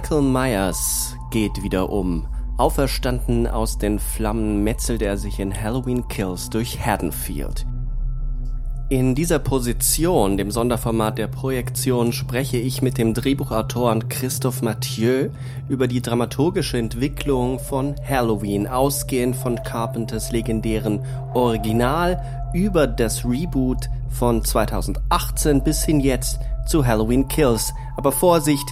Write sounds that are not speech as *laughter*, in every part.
Michael Myers geht wieder um. Auferstanden aus den Flammen metzelt er sich in Halloween Kills durch Haddonfield. In dieser Position, dem Sonderformat der Projektion, spreche ich mit dem Drehbuchautoren Christophe Mathieu über die dramaturgische Entwicklung von Halloween, ausgehend von Carpenters legendären Original über das Reboot von 2018 bis hin jetzt zu Halloween Kills. Aber Vorsicht,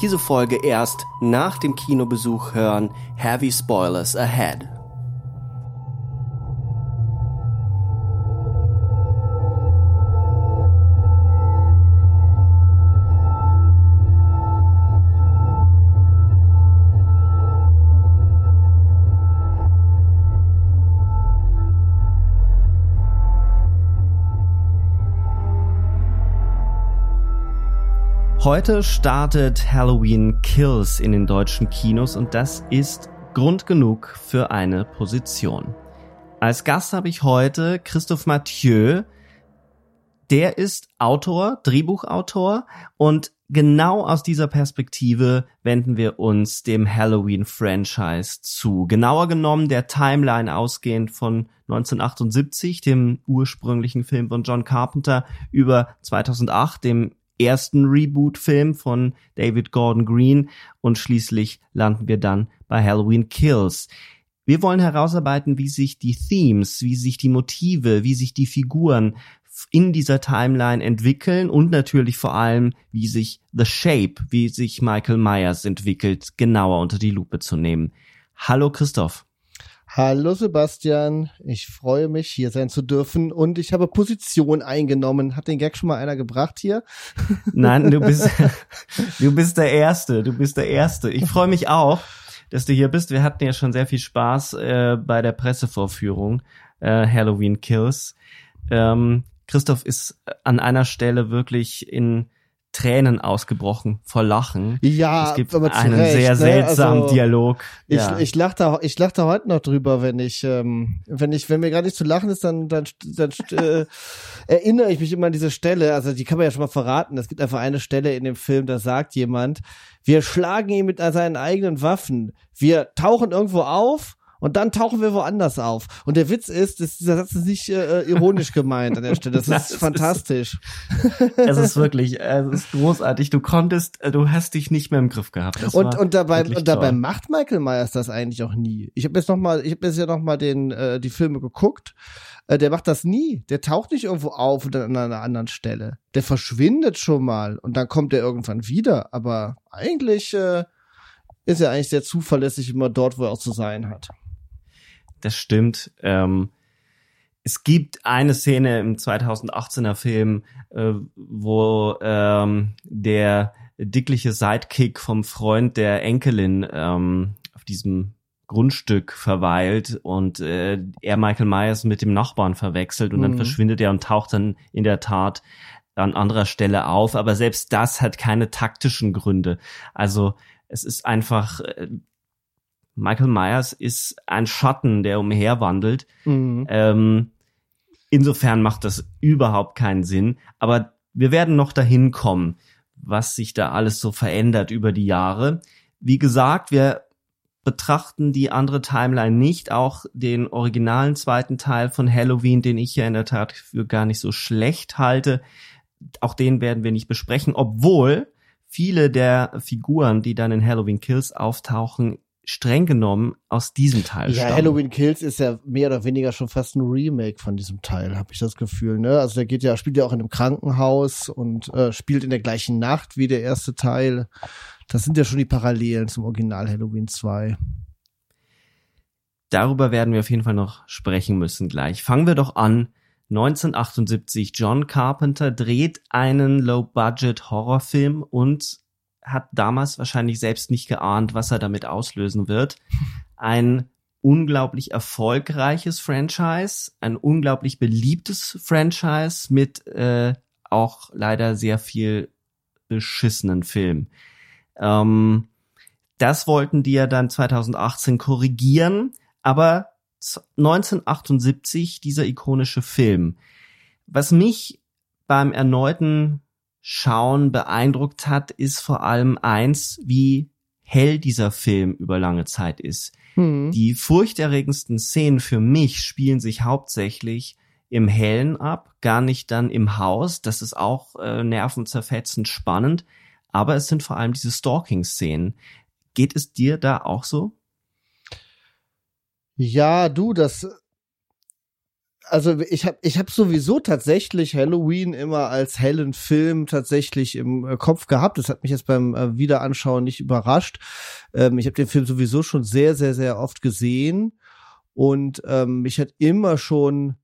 diese Folge erst nach dem Kinobesuch hören. Heavy Spoilers ahead. Heute startet Halloween Kills in den deutschen Kinos und das ist Grund genug für eine Position. Als Gast habe ich heute Christoph Mathieu. Der ist Autor, Drehbuchautor und genau aus dieser Perspektive wenden wir uns dem Halloween-Franchise zu. Genauer genommen der Timeline ausgehend von 1978, dem ursprünglichen Film von John Carpenter, über 2008, dem ersten Reboot-Film von David Gordon Green und schließlich landen wir dann bei Halloween Kills. Wir wollen herausarbeiten, wie sich die Themes, wie sich die Motive, wie sich die Figuren in dieser Timeline entwickeln und natürlich vor allem, wie sich The Shape, wie sich Michael Myers entwickelt, genauer unter die Lupe zu nehmen. Hallo Christoph. Hallo Sebastian, ich freue mich, hier sein zu dürfen und ich habe Position eingenommen. Hat den Gag schon mal einer gebracht hier? Nein, du bist, *laughs* *laughs* du bist der Erste, du bist der Erste. Ich freue mich auch, dass du hier bist. Wir hatten ja schon sehr viel Spaß äh, bei der Pressevorführung äh, Halloween Kills. Ähm, Christoph ist an einer Stelle wirklich in Tränen ausgebrochen vor Lachen. Ja, es gibt aber einen Recht, sehr ne? seltsamen also, Dialog. Ich, ja. ich lachte, ich lachte heute noch drüber, wenn ich, ähm, wenn ich, wenn mir gerade nicht zu lachen ist, dann, dann, dann äh, *laughs* erinnere ich mich immer an diese Stelle. Also die kann man ja schon mal verraten. Es gibt einfach eine Stelle in dem Film, da sagt jemand: Wir schlagen ihn mit seinen eigenen Waffen. Wir tauchen irgendwo auf und dann tauchen wir woanders auf. Und der Witz ist, dass dieser Satz ist nicht äh, ironisch gemeint an der Stelle. Das, das *laughs* ist fantastisch. Ist, es ist wirklich, es ist großartig. Du konntest, äh, du hast dich nicht mehr im Griff gehabt. Das und und dabei und dabei macht Michael Myers das eigentlich auch nie. Ich habe jetzt noch mal, ich habe jetzt ja noch mal den äh, die Filme geguckt. Äh, der macht das nie. Der taucht nicht irgendwo auf und dann an einer anderen Stelle. Der verschwindet schon mal und dann kommt er irgendwann wieder. Aber eigentlich äh, ist er eigentlich sehr zuverlässig immer dort, wo er auch zu sein hat das stimmt. Ähm, es gibt eine Szene im 2018er Film, äh, wo ähm, der dickliche Sidekick vom Freund der Enkelin ähm, auf diesem Grundstück verweilt und äh, er Michael Myers mit dem Nachbarn verwechselt und mhm. dann verschwindet er und taucht dann in der Tat an anderer Stelle auf. Aber selbst das hat keine taktischen Gründe. Also es ist einfach, äh, Michael Myers ist ein Schatten, der umherwandelt. Mhm. Ähm, insofern macht das überhaupt keinen Sinn. Aber wir werden noch dahin kommen, was sich da alles so verändert über die Jahre. Wie gesagt, wir betrachten die andere Timeline nicht, auch den originalen zweiten Teil von Halloween, den ich ja in der Tat für gar nicht so schlecht halte. Auch den werden wir nicht besprechen, obwohl viele der Figuren, die dann in Halloween Kills auftauchen, streng genommen aus diesem Teil Ja, stammen. Halloween Kills ist ja mehr oder weniger schon fast ein Remake von diesem Teil, habe ich das Gefühl. Ne? Also der geht ja, spielt ja auch in einem Krankenhaus und äh, spielt in der gleichen Nacht wie der erste Teil. Das sind ja schon die Parallelen zum Original Halloween 2. darüber werden wir auf jeden Fall noch sprechen müssen gleich. Fangen wir doch an. 1978, John Carpenter dreht einen Low-Budget-Horrorfilm und hat damals wahrscheinlich selbst nicht geahnt, was er damit auslösen wird. Ein unglaublich erfolgreiches Franchise, ein unglaublich beliebtes Franchise mit äh, auch leider sehr viel beschissenen Film. Ähm, das wollten die ja dann 2018 korrigieren, aber 1978 dieser ikonische Film. Was mich beim erneuten Schauen beeindruckt hat, ist vor allem eins, wie hell dieser Film über lange Zeit ist. Hm. Die furchterregendsten Szenen für mich spielen sich hauptsächlich im Hellen ab, gar nicht dann im Haus. Das ist auch äh, nervenzerfetzend spannend. Aber es sind vor allem diese Stalking-Szenen. Geht es dir da auch so? Ja, du, das also ich habe ich hab sowieso tatsächlich Halloween immer als hellen Film tatsächlich im äh, Kopf gehabt. Das hat mich jetzt beim äh, Wiederanschauen nicht überrascht. Ähm, ich habe den Film sowieso schon sehr, sehr, sehr oft gesehen und ähm, mich hat immer schon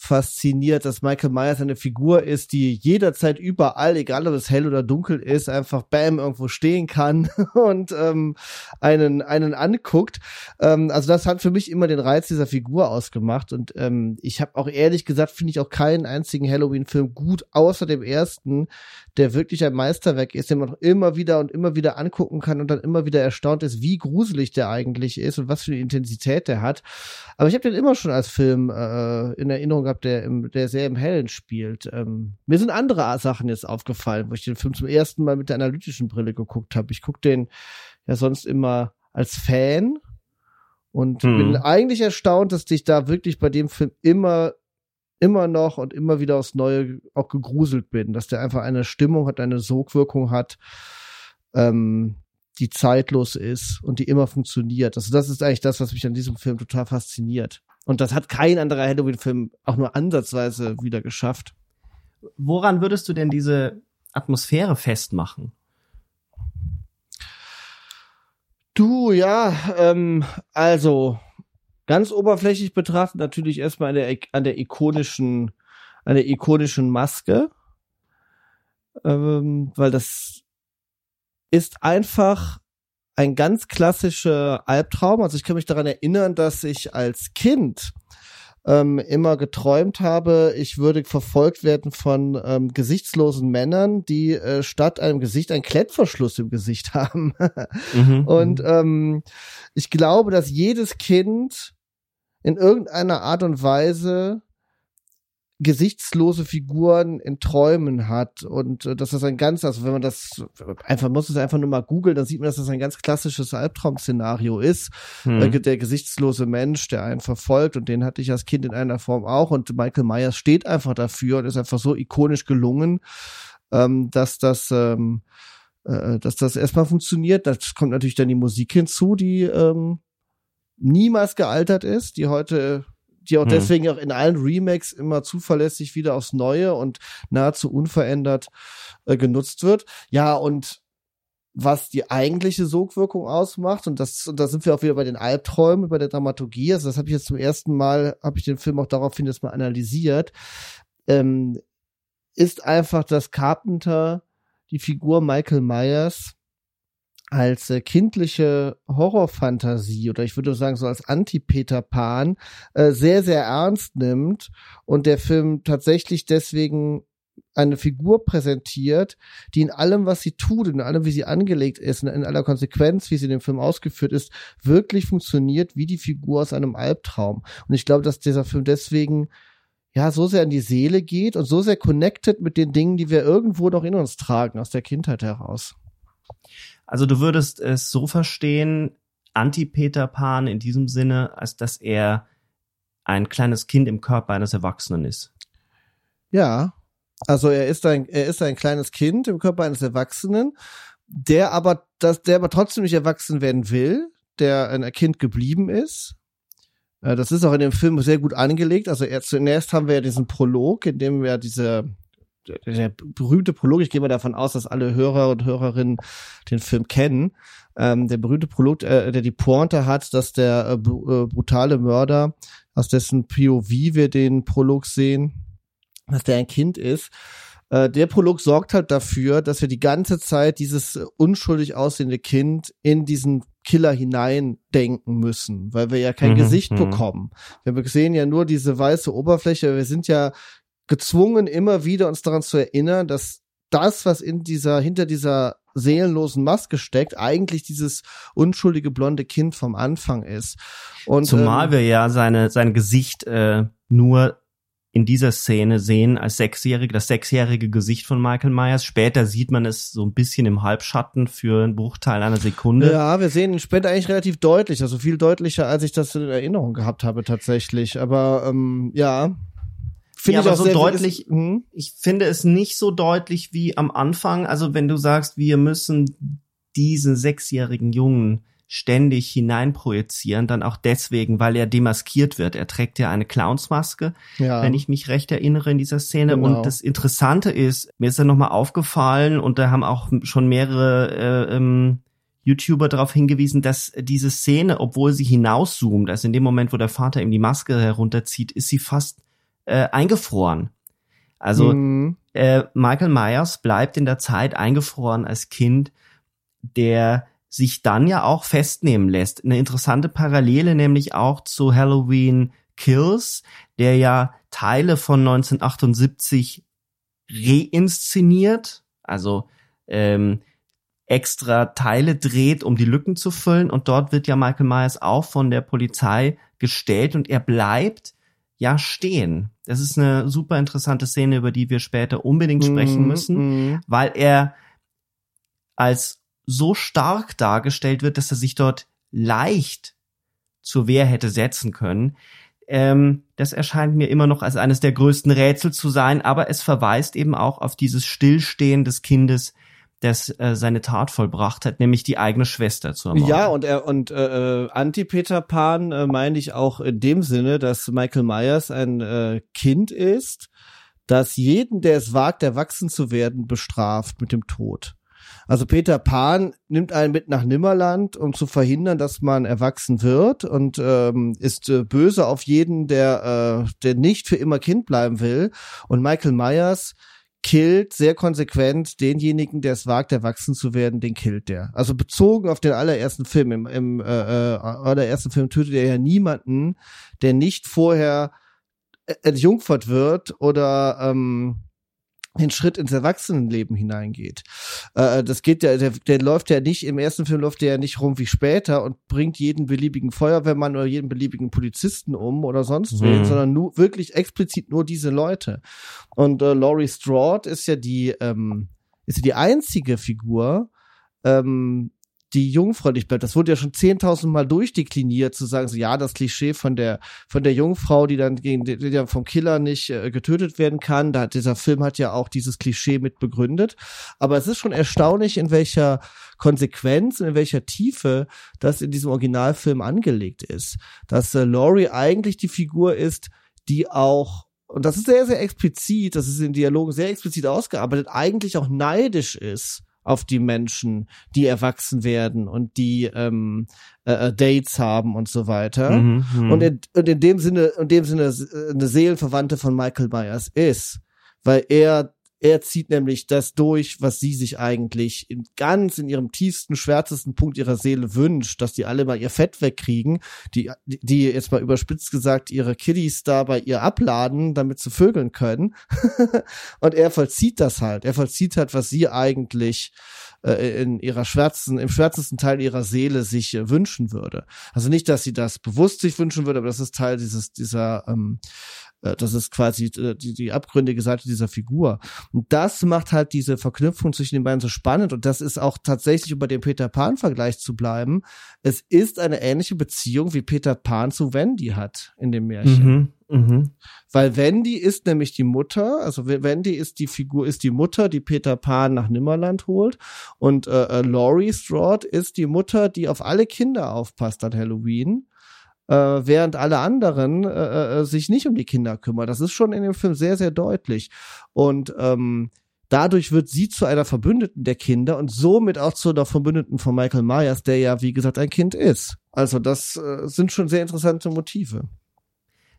fasziniert, dass Michael Myers eine Figur ist, die jederzeit überall, egal ob es hell oder dunkel ist, einfach bam irgendwo stehen kann *laughs* und ähm, einen einen anguckt. Ähm, also das hat für mich immer den Reiz dieser Figur ausgemacht und ähm, ich habe auch ehrlich gesagt finde ich auch keinen einzigen Halloween-Film gut außer dem ersten, der wirklich ein Meisterwerk ist, den man immer wieder und immer wieder angucken kann und dann immer wieder erstaunt ist, wie gruselig der eigentlich ist und was für eine Intensität der hat. Aber ich habe den immer schon als Film äh, in Erinnerung gehabt, der, im, der sehr im Hellen spielt. Ähm, mir sind andere Sachen jetzt aufgefallen, wo ich den Film zum ersten Mal mit der analytischen Brille geguckt habe. Ich gucke den ja sonst immer als Fan und hm. bin eigentlich erstaunt, dass ich da wirklich bei dem Film immer immer noch und immer wieder aufs Neue auch gegruselt bin, dass der einfach eine Stimmung hat, eine Sogwirkung hat, ähm, die zeitlos ist und die immer funktioniert. Also das ist eigentlich das, was mich an diesem Film total fasziniert. Und das hat kein anderer Halloween-Film auch nur ansatzweise wieder geschafft. Woran würdest du denn diese Atmosphäre festmachen? Du, ja, ähm, also ganz oberflächlich betrachtet natürlich erstmal an der, an der ikonischen, an der ikonischen Maske, ähm, weil das ist einfach ein ganz klassischer Albtraum. Also ich kann mich daran erinnern, dass ich als Kind ähm, immer geträumt habe, ich würde verfolgt werden von ähm, gesichtslosen Männern, die äh, statt einem Gesicht einen Klettverschluss im Gesicht *laughs* haben. mhm. Und ähm, ich glaube, dass jedes Kind in irgendeiner Art und Weise gesichtslose Figuren in Träumen hat und äh, dass das ein ganz, also wenn man das einfach muss es einfach nur mal googeln, dann sieht man, dass das ein ganz klassisches Albtraum-Szenario ist. Hm. Äh, der gesichtslose Mensch, der einen verfolgt und den hatte ich als Kind in einer Form auch und Michael Myers steht einfach dafür und ist einfach so ikonisch gelungen, ähm, dass das ähm, äh, dass das erstmal funktioniert. Da kommt natürlich dann die Musik hinzu, die ähm, niemals gealtert ist, die heute die auch hm. deswegen auch in allen Remakes immer zuverlässig wieder aufs Neue und nahezu unverändert äh, genutzt wird. Ja, und was die eigentliche Sogwirkung ausmacht und das und da sind wir auch wieder bei den Albträumen, bei der Dramaturgie. Also das habe ich jetzt zum ersten Mal, habe ich den Film auch daraufhin jetzt mal analysiert. Ähm, ist einfach, dass Carpenter die Figur Michael Myers als äh, kindliche Horrorfantasie oder ich würde sagen so als Anti-Peter Pan äh, sehr, sehr ernst nimmt und der Film tatsächlich deswegen eine Figur präsentiert, die in allem, was sie tut, in allem, wie sie angelegt ist, in aller Konsequenz, wie sie in dem Film ausgeführt ist, wirklich funktioniert wie die Figur aus einem Albtraum. Und ich glaube, dass dieser Film deswegen ja so sehr in die Seele geht und so sehr connected mit den Dingen, die wir irgendwo noch in uns tragen, aus der Kindheit heraus. Also du würdest es so verstehen, Anti-Peter Pan in diesem Sinne, als dass er ein kleines Kind im Körper eines Erwachsenen ist. Ja, also er ist ein, er ist ein kleines Kind im Körper eines Erwachsenen, der aber, das, der aber trotzdem nicht erwachsen werden will, der ein Kind geblieben ist. Äh, das ist auch in dem Film sehr gut angelegt. Also er, zunächst haben wir ja diesen Prolog, in dem wir diese der berühmte Prolog, ich gehe mal davon aus, dass alle Hörer und Hörerinnen den Film kennen, ähm, der berühmte Prolog, äh, der die Pointe hat, dass der äh, äh brutale Mörder, aus dessen POV wir den Prolog sehen, dass der ein Kind ist, äh, der Prolog sorgt halt dafür, dass wir die ganze Zeit dieses äh, unschuldig aussehende Kind in diesen Killer hineindenken müssen, weil wir ja kein mhm, Gesicht mhm. bekommen. Wir sehen ja nur diese weiße Oberfläche. Wir sind ja gezwungen, immer wieder uns daran zu erinnern, dass das, was in dieser, hinter dieser seelenlosen Maske steckt, eigentlich dieses unschuldige blonde Kind vom Anfang ist. Und, Zumal ähm, wir ja seine, sein Gesicht äh, nur in dieser Szene sehen als Sechsjährige, das sechsjährige Gesicht von Michael Myers. Später sieht man es so ein bisschen im Halbschatten für einen Bruchteil einer Sekunde. Ja, wir sehen ihn später eigentlich relativ deutlich, also viel deutlicher, als ich das in Erinnerung gehabt habe tatsächlich. Aber ähm, ja. Finde ja, ich auch so deutlich. Ist, hm? Ich finde es nicht so deutlich wie am Anfang. Also wenn du sagst, wir müssen diesen sechsjährigen Jungen ständig hineinprojizieren, dann auch deswegen, weil er demaskiert wird. Er trägt ja eine Clownsmaske, ja. wenn ich mich recht erinnere in dieser Szene. Genau. Und das Interessante ist, mir ist ja nochmal aufgefallen und da haben auch schon mehrere äh, ähm, YouTuber darauf hingewiesen, dass diese Szene, obwohl sie hinauszoomt, also in dem Moment, wo der Vater ihm die Maske herunterzieht, ist sie fast äh, eingefroren. Also mhm. äh, Michael Myers bleibt in der Zeit eingefroren als Kind, der sich dann ja auch festnehmen lässt. Eine interessante Parallele nämlich auch zu Halloween Kills, der ja Teile von 1978 reinszeniert, also ähm, extra Teile dreht, um die Lücken zu füllen. Und dort wird ja Michael Myers auch von der Polizei gestellt und er bleibt ja stehen. Das ist eine super interessante Szene, über die wir später unbedingt sprechen mhm, müssen, mm, weil er als so stark dargestellt wird, dass er sich dort leicht zur Wehr hätte setzen können. Ähm, das erscheint mir immer noch als eines der größten Rätsel zu sein, aber es verweist eben auch auf dieses Stillstehen des Kindes, das äh, seine Tat vollbracht hat, nämlich die eigene Schwester zu ermorden. Ja, und er und äh, äh, Anti-Peter Pan äh, meine ich auch in dem Sinne, dass Michael Myers ein äh, Kind ist, das jeden, der es wagt, erwachsen zu werden, bestraft mit dem Tod. Also Peter Pan nimmt einen mit nach Nimmerland, um zu verhindern, dass man erwachsen wird und ähm, ist äh, böse auf jeden, der, äh, der nicht für immer Kind bleiben will. Und Michael Myers killt sehr konsequent denjenigen, der es wagt, erwachsen zu werden, den killt der. Also bezogen auf den allerersten Film, im, im äh, äh, allerersten Film tötet er ja niemanden, der nicht vorher entjungfert wird oder ähm, den Schritt ins Erwachsenenleben hineingeht. Äh, das geht ja, der, der läuft ja nicht, im ersten Film läuft der ja nicht rum wie später und bringt jeden beliebigen Feuerwehrmann oder jeden beliebigen Polizisten um oder sonst mhm. wen, sondern nur wirklich explizit nur diese Leute. Und äh, Laurie Strode ist ja die, ähm, ist ja die einzige Figur, ähm, die jungfräulich bleibt. Das wurde ja schon 10.000 Mal durchdekliniert, zu sagen, so, ja, das Klischee von der, von der Jungfrau, die dann gegen, die, die vom Killer nicht äh, getötet werden kann. Da, dieser Film hat ja auch dieses Klischee mit begründet. Aber es ist schon erstaunlich, in welcher Konsequenz, in welcher Tiefe das in diesem Originalfilm angelegt ist. Dass äh, Laurie eigentlich die Figur ist, die auch und das ist sehr, sehr explizit, das ist in Dialogen sehr explizit ausgearbeitet, eigentlich auch neidisch ist auf die Menschen, die erwachsen werden und die ähm, äh, äh Dates haben und so weiter. Mhm, mhm, und, in, und in dem Sinne, in dem Sinne äh, eine Seelenverwandte von Michael Myers ist, weil er er zieht nämlich das durch, was sie sich eigentlich in ganz in ihrem tiefsten, schwärzesten Punkt ihrer Seele wünscht, dass die alle mal ihr Fett wegkriegen, die, die jetzt mal überspitzt gesagt ihre Kiddies da bei ihr abladen, damit sie vögeln können. *laughs* und er vollzieht das halt. Er vollzieht halt, was sie eigentlich äh, in ihrer schwärzesten, im schwärzesten Teil ihrer Seele sich äh, wünschen würde. Also nicht, dass sie das bewusst sich wünschen würde, aber das ist Teil dieses, dieser ähm, äh, das ist quasi äh, die, die abgründige Seite dieser Figur. Und das macht halt diese Verknüpfung zwischen den beiden so spannend. Und das ist auch tatsächlich über den Peter Pan-Vergleich zu bleiben. Es ist eine ähnliche Beziehung, wie Peter Pan zu Wendy hat in dem Märchen. Mhm, mh. Weil Wendy ist nämlich die Mutter, also Wendy ist die Figur, ist die Mutter, die Peter Pan nach Nimmerland holt. Und äh, äh Laurie Strode ist die Mutter, die auf alle Kinder aufpasst an Halloween äh, während alle anderen äh, äh, sich nicht um die Kinder kümmern. Das ist schon in dem Film sehr, sehr deutlich. Und ähm, dadurch wird sie zu einer Verbündeten der Kinder und somit auch zu einer Verbündeten von Michael Myers, der ja, wie gesagt, ein Kind ist. Also das äh, sind schon sehr interessante Motive.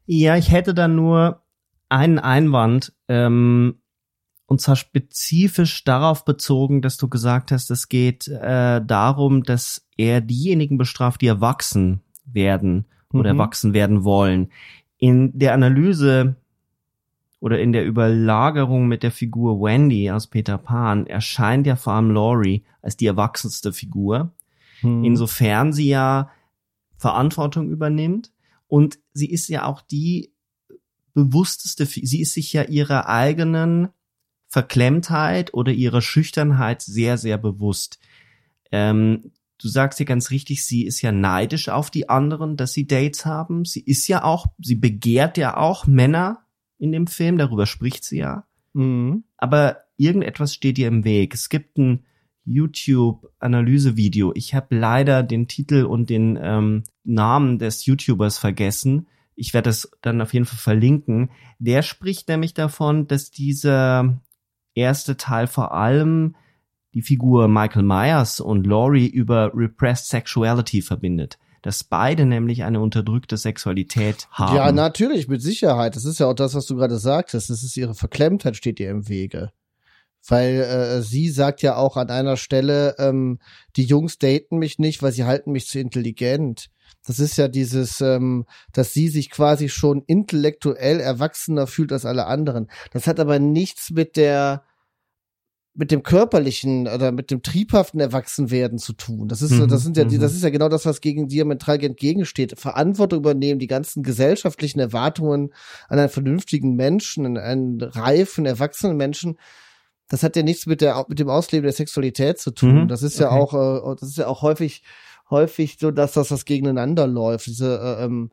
Ja, ich hätte da nur einen Einwand, ähm, und zwar spezifisch darauf bezogen, dass du gesagt hast, es geht äh, darum, dass er diejenigen bestraft, die erwachsen werden oder Mhm. erwachsen werden wollen. In der Analyse oder in der Überlagerung mit der Figur Wendy aus Peter Pan erscheint ja vor allem Laurie als die erwachsenste Figur. Hm. Insofern sie ja Verantwortung übernimmt und sie ist ja auch die bewussteste, sie ist sich ja ihrer eigenen Verklemmtheit oder ihrer Schüchternheit sehr, sehr bewusst. Ähm, du sagst ja ganz richtig, sie ist ja neidisch auf die anderen, dass sie Dates haben. Sie ist ja auch, sie begehrt ja auch Männer in dem Film, darüber spricht sie ja Mhm. aber irgendetwas steht ihr im Weg. Es gibt ein YouTube-Analysevideo. Ich habe leider den Titel und den ähm, Namen des YouTubers vergessen. Ich werde es dann auf jeden Fall verlinken. Der spricht nämlich davon, dass dieser erste Teil vor allem die Figur Michael Myers und Laurie über Repressed Sexuality verbindet. Dass beide nämlich eine unterdrückte Sexualität haben. Ja, natürlich, mit Sicherheit. Das ist ja auch das, was du gerade sagtest. Das ist ihre Verklemmtheit steht ihr im Wege. Weil äh, sie sagt ja auch an einer Stelle, ähm, die Jungs daten mich nicht, weil sie halten mich zu intelligent. Das ist ja dieses, ähm, dass sie sich quasi schon intellektuell erwachsener fühlt als alle anderen. Das hat aber nichts mit der mit dem körperlichen oder mit dem triebhaften Erwachsenwerden zu tun. Das ist, Mhm, das sind ja, die, mhm. das ist ja genau das, was gegen diametral entgegensteht. Verantwortung übernehmen, die ganzen gesellschaftlichen Erwartungen an einen vernünftigen Menschen, an einen reifen, erwachsenen Menschen. Das hat ja nichts mit der, mit dem Ausleben der Sexualität zu tun. Mhm, Das ist ja okay. auch, äh, das ist ja auch häufig, häufig so, dass das was gegeneinander läuft. Diese, äh, ähm,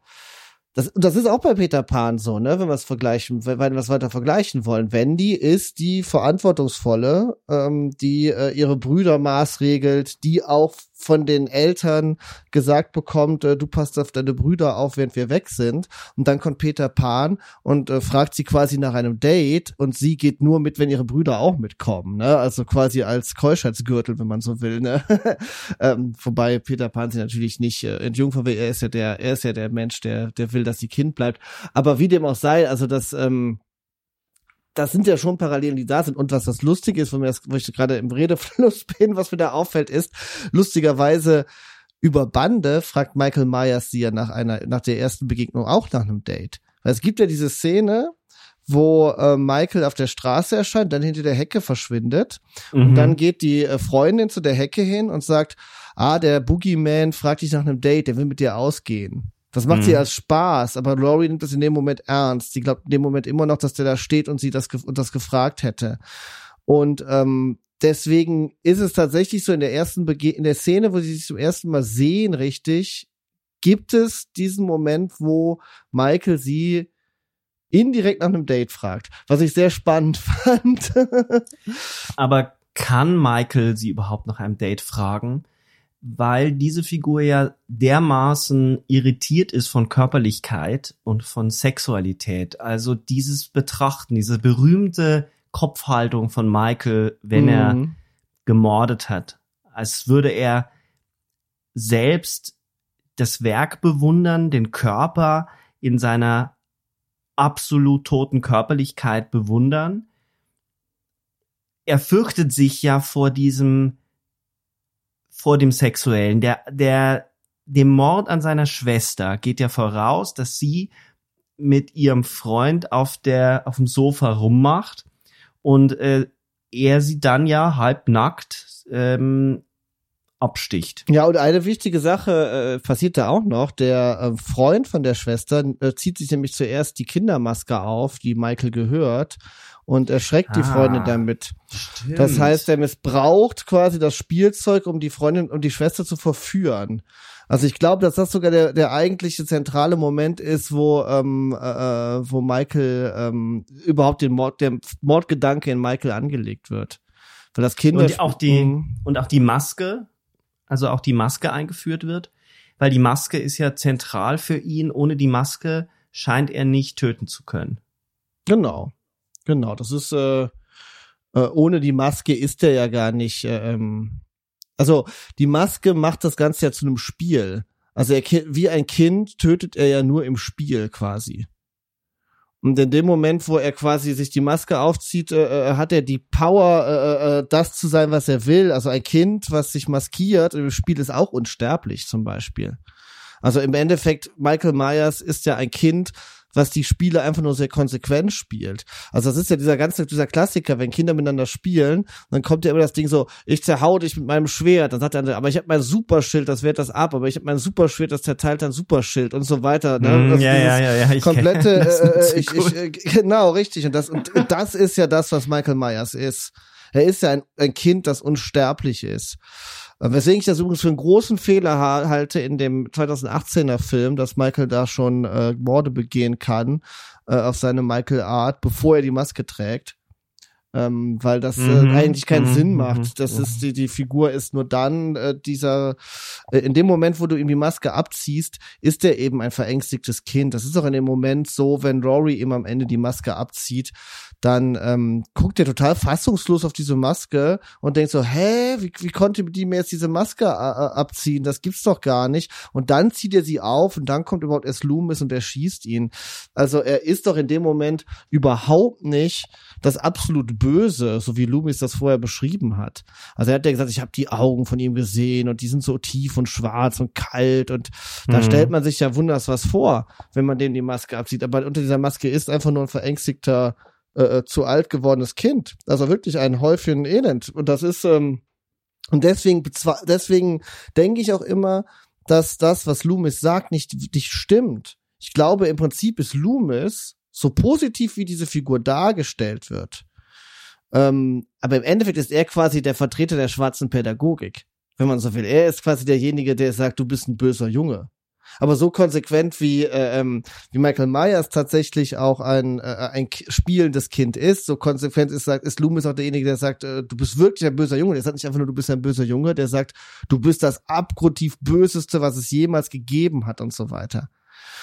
das, das ist auch bei Peter Pan so, ne, wenn wir es vergleichen, wenn wir es weiter vergleichen wollen. Wendy ist die verantwortungsvolle, ähm, die äh, ihre Brüder maßregelt, die auch von den Eltern gesagt bekommt, äh, du passt auf deine Brüder auf, während wir weg sind. Und dann kommt Peter Pan und äh, fragt sie quasi nach einem Date und sie geht nur mit, wenn ihre Brüder auch mitkommen, ne? Also quasi als Keuschheitsgürtel, wenn man so will, ne? *laughs* ähm, wobei Peter Pan sie natürlich nicht äh, entjungfern will, er ist ja der, er ist ja der Mensch, der, der will, dass sie Kind bleibt. Aber wie dem auch sei, also das, ähm, das sind ja schon Parallelen, die da sind. Und was das lustig ist, mir das, wo ich gerade im Redefluss *laughs* bin, was mir da auffällt, ist, lustigerweise über Bande fragt Michael Myers sie ja nach einer, nach der ersten Begegnung auch nach einem Date. Weil es gibt ja diese Szene, wo äh, Michael auf der Straße erscheint, dann hinter der Hecke verschwindet. Und Mhm. dann geht die äh, Freundin zu der Hecke hin und sagt, ah, der Boogeyman fragt dich nach einem Date, der will mit dir ausgehen. Das macht sie Mhm. als Spaß, aber Laurie nimmt das in dem Moment ernst. Sie glaubt in dem Moment immer noch, dass der da steht und sie das, und das gefragt hätte. Und ähm, deswegen ist es tatsächlich so in der ersten Bege in der Szene, wo sie sich zum ersten Mal sehen, richtig, gibt es diesen Moment, wo Michael sie indirekt nach einem Date fragt, was ich sehr spannend *laughs* fand. Aber kann Michael sie überhaupt nach einem Date fragen? Weil diese Figur ja dermaßen irritiert ist von Körperlichkeit und von Sexualität. Also dieses Betrachten, diese berühmte Kopfhaltung von Michael, wenn er Mhm. gemordet hat. Als würde er selbst das Werk bewundern, den Körper in seiner absolut toten Körperlichkeit bewundern. Er fürchtet sich ja vor diesem, vor dem Sexuellen. Der, der, dem Mord an seiner Schwester geht ja voraus, dass sie mit ihrem Freund auf der, auf dem Sofa rummacht und äh, er sie dann ja halbnackt ähm, absticht. Ja, und eine wichtige Sache äh, passiert da auch noch. Der äh, Freund von der Schwester äh, zieht sich nämlich zuerst die Kindermaske auf, die Michael gehört, und erschreckt die Ah, Freundin damit. Das heißt, er missbraucht quasi das Spielzeug, um die Freundin, um die Schwester zu verführen. Also ich glaube, dass das sogar der, der eigentliche zentrale Moment ist, wo, ähm, äh, wo Michael ähm, überhaupt den Mord, der Mordgedanke in Michael angelegt wird. Weil das Kinder und auch die Mhm. und auch die Maske, also auch die Maske eingeführt wird, weil die Maske ist ja zentral für ihn. Ohne die Maske scheint er nicht töten zu können. Genau. Genau. Das ist, äh, äh, ohne die Maske ist er ja gar nicht, äh, ähm, also die Maske macht das Ganze ja zu einem Spiel. Also er, wie ein Kind tötet er ja nur im Spiel quasi. Und in dem Moment, wo er quasi sich die Maske aufzieht, äh, äh, hat er die Power, äh, äh, das zu sein, was er will. Also ein Kind, was sich maskiert im Spiel, ist auch unsterblich zum Beispiel. Also im Endeffekt, Michael Myers ist ja ein Kind, was die Spiele einfach nur sehr konsequent spielt. Also das ist ja dieser ganze, dieser Klassiker, wenn Kinder miteinander spielen, dann kommt ja immer das Ding so, ich zerhau dich mit meinem Schwert, dann sagt der andere, aber ich habe mein Superschild, das wehrt das ab, aber ich habe mein Superschwert, das zerteilt dann Superschild und so weiter. Ne? Mm, also ja, ja, ja, ja, ich komplette, äh, ich, ich, äh, genau, richtig. Und das, und das ist ja das, was Michael Myers ist. Er ist ja ein, ein Kind, das unsterblich ist. Äh, weswegen ich das übrigens für einen großen Fehler halte in dem 2018er Film, dass Michael da schon äh, Morde begehen kann äh, auf seine Michael Art, bevor er die Maske trägt. Ähm, weil das äh, mhm, eigentlich keinen mhm, Sinn mhm, macht. Das ist die die Figur ist nur dann äh, dieser äh, in dem Moment, wo du ihm die Maske abziehst, ist er eben ein verängstigtes Kind. Das ist auch in dem Moment so, wenn Rory ihm am Ende die Maske abzieht, dann ähm, guckt er total fassungslos auf diese Maske und denkt so, hä, wie, wie konnte die mir jetzt diese Maske äh, äh, abziehen? Das gibt's doch gar nicht. Und dann zieht er sie auf und dann kommt überhaupt erst Loomis und er schießt ihn. Also er ist doch in dem Moment überhaupt nicht das absolut Böse, so wie Loomis das vorher beschrieben hat. Also er hat ja gesagt, ich habe die Augen von ihm gesehen und die sind so tief und schwarz und kalt und da mhm. stellt man sich ja wunders was vor, wenn man dem die Maske abzieht. Aber unter dieser Maske ist einfach nur ein verängstigter äh, äh, zu alt gewordenes Kind. Also wirklich ein Häufchen Elend. Und das ist, ähm, und deswegen, deswegen denke ich auch immer, dass das, was Loomis sagt, nicht, nicht stimmt. Ich glaube, im Prinzip ist Loomis, so positiv wie diese Figur dargestellt wird, ähm, aber im Endeffekt ist er quasi der Vertreter der schwarzen Pädagogik, wenn man so will. Er ist quasi derjenige, der sagt, du bist ein böser Junge. Aber so konsequent wie, äh, ähm, wie Michael Myers tatsächlich auch ein, äh, ein spielendes Kind ist, so konsequent ist, ist Loomis auch derjenige, der sagt, äh, du bist wirklich ein böser Junge. Der sagt nicht einfach nur, du bist ein böser Junge, der sagt, du bist das abgrundtief Böseste, was es jemals gegeben hat und so weiter.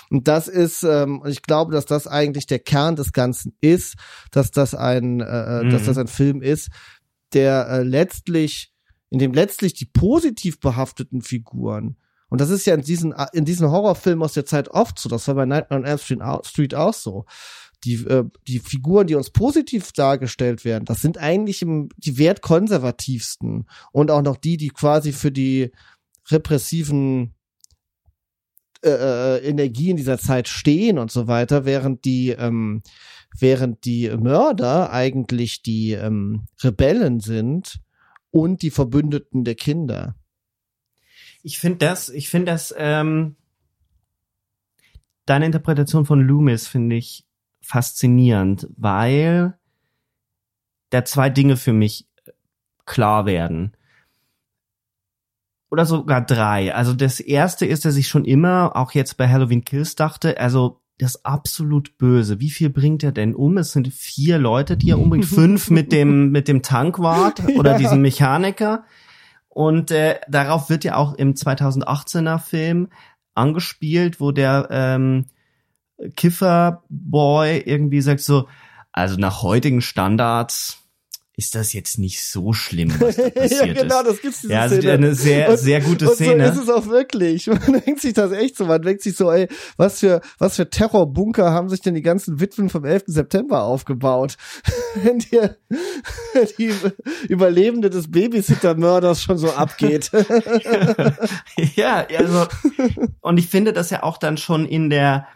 Und das ist, ähm, ich glaube, dass das eigentlich der Kern des Ganzen ist, dass das ein, äh, mhm. dass das ein Film ist, der äh, letztlich, in dem letztlich die positiv behafteten Figuren und das ist ja in diesen, in diesen Horrorfilmen aus der Zeit oft so. Das war bei Nightmare on Elm Street auch so. Die, äh, die Figuren, die uns positiv dargestellt werden, das sind eigentlich im, die wertkonservativsten und auch noch die, die quasi für die repressiven äh, äh Energien dieser Zeit stehen und so weiter, während die ähm, während die Mörder eigentlich die ähm, Rebellen sind und die Verbündeten der Kinder ich finde das, ich finde das, ähm, deine Interpretation von Loomis finde ich faszinierend, weil da zwei Dinge für mich klar werden. Oder sogar drei. Also das erste ist, dass ich schon immer, auch jetzt bei Halloween Kills dachte, also das absolut Böse. Wie viel bringt er denn um? Es sind vier Leute, die er umbringt. *laughs* Fünf mit dem, mit dem Tankwart *laughs* oder ja. diesem Mechaniker. Und äh, darauf wird ja auch im 2018er Film angespielt, wo der ähm, Kifferboy irgendwie sagt so, also nach heutigen Standards ist das jetzt nicht so schlimm, was da passiert *laughs* ja, genau, das gibt's diese ja, also Szene. eine sehr, und, sehr gute und Szene. So ist es auch wirklich. *laughs* Man denkt sich das echt so. Man denkt sich so, ey, was für, was für Terrorbunker haben sich denn die ganzen Witwen vom 11. September aufgebaut? *laughs* Wenn dir die Überlebende des Babysitter-Mörders schon so abgeht. ja, also, und ich finde das ja auch dann schon in der,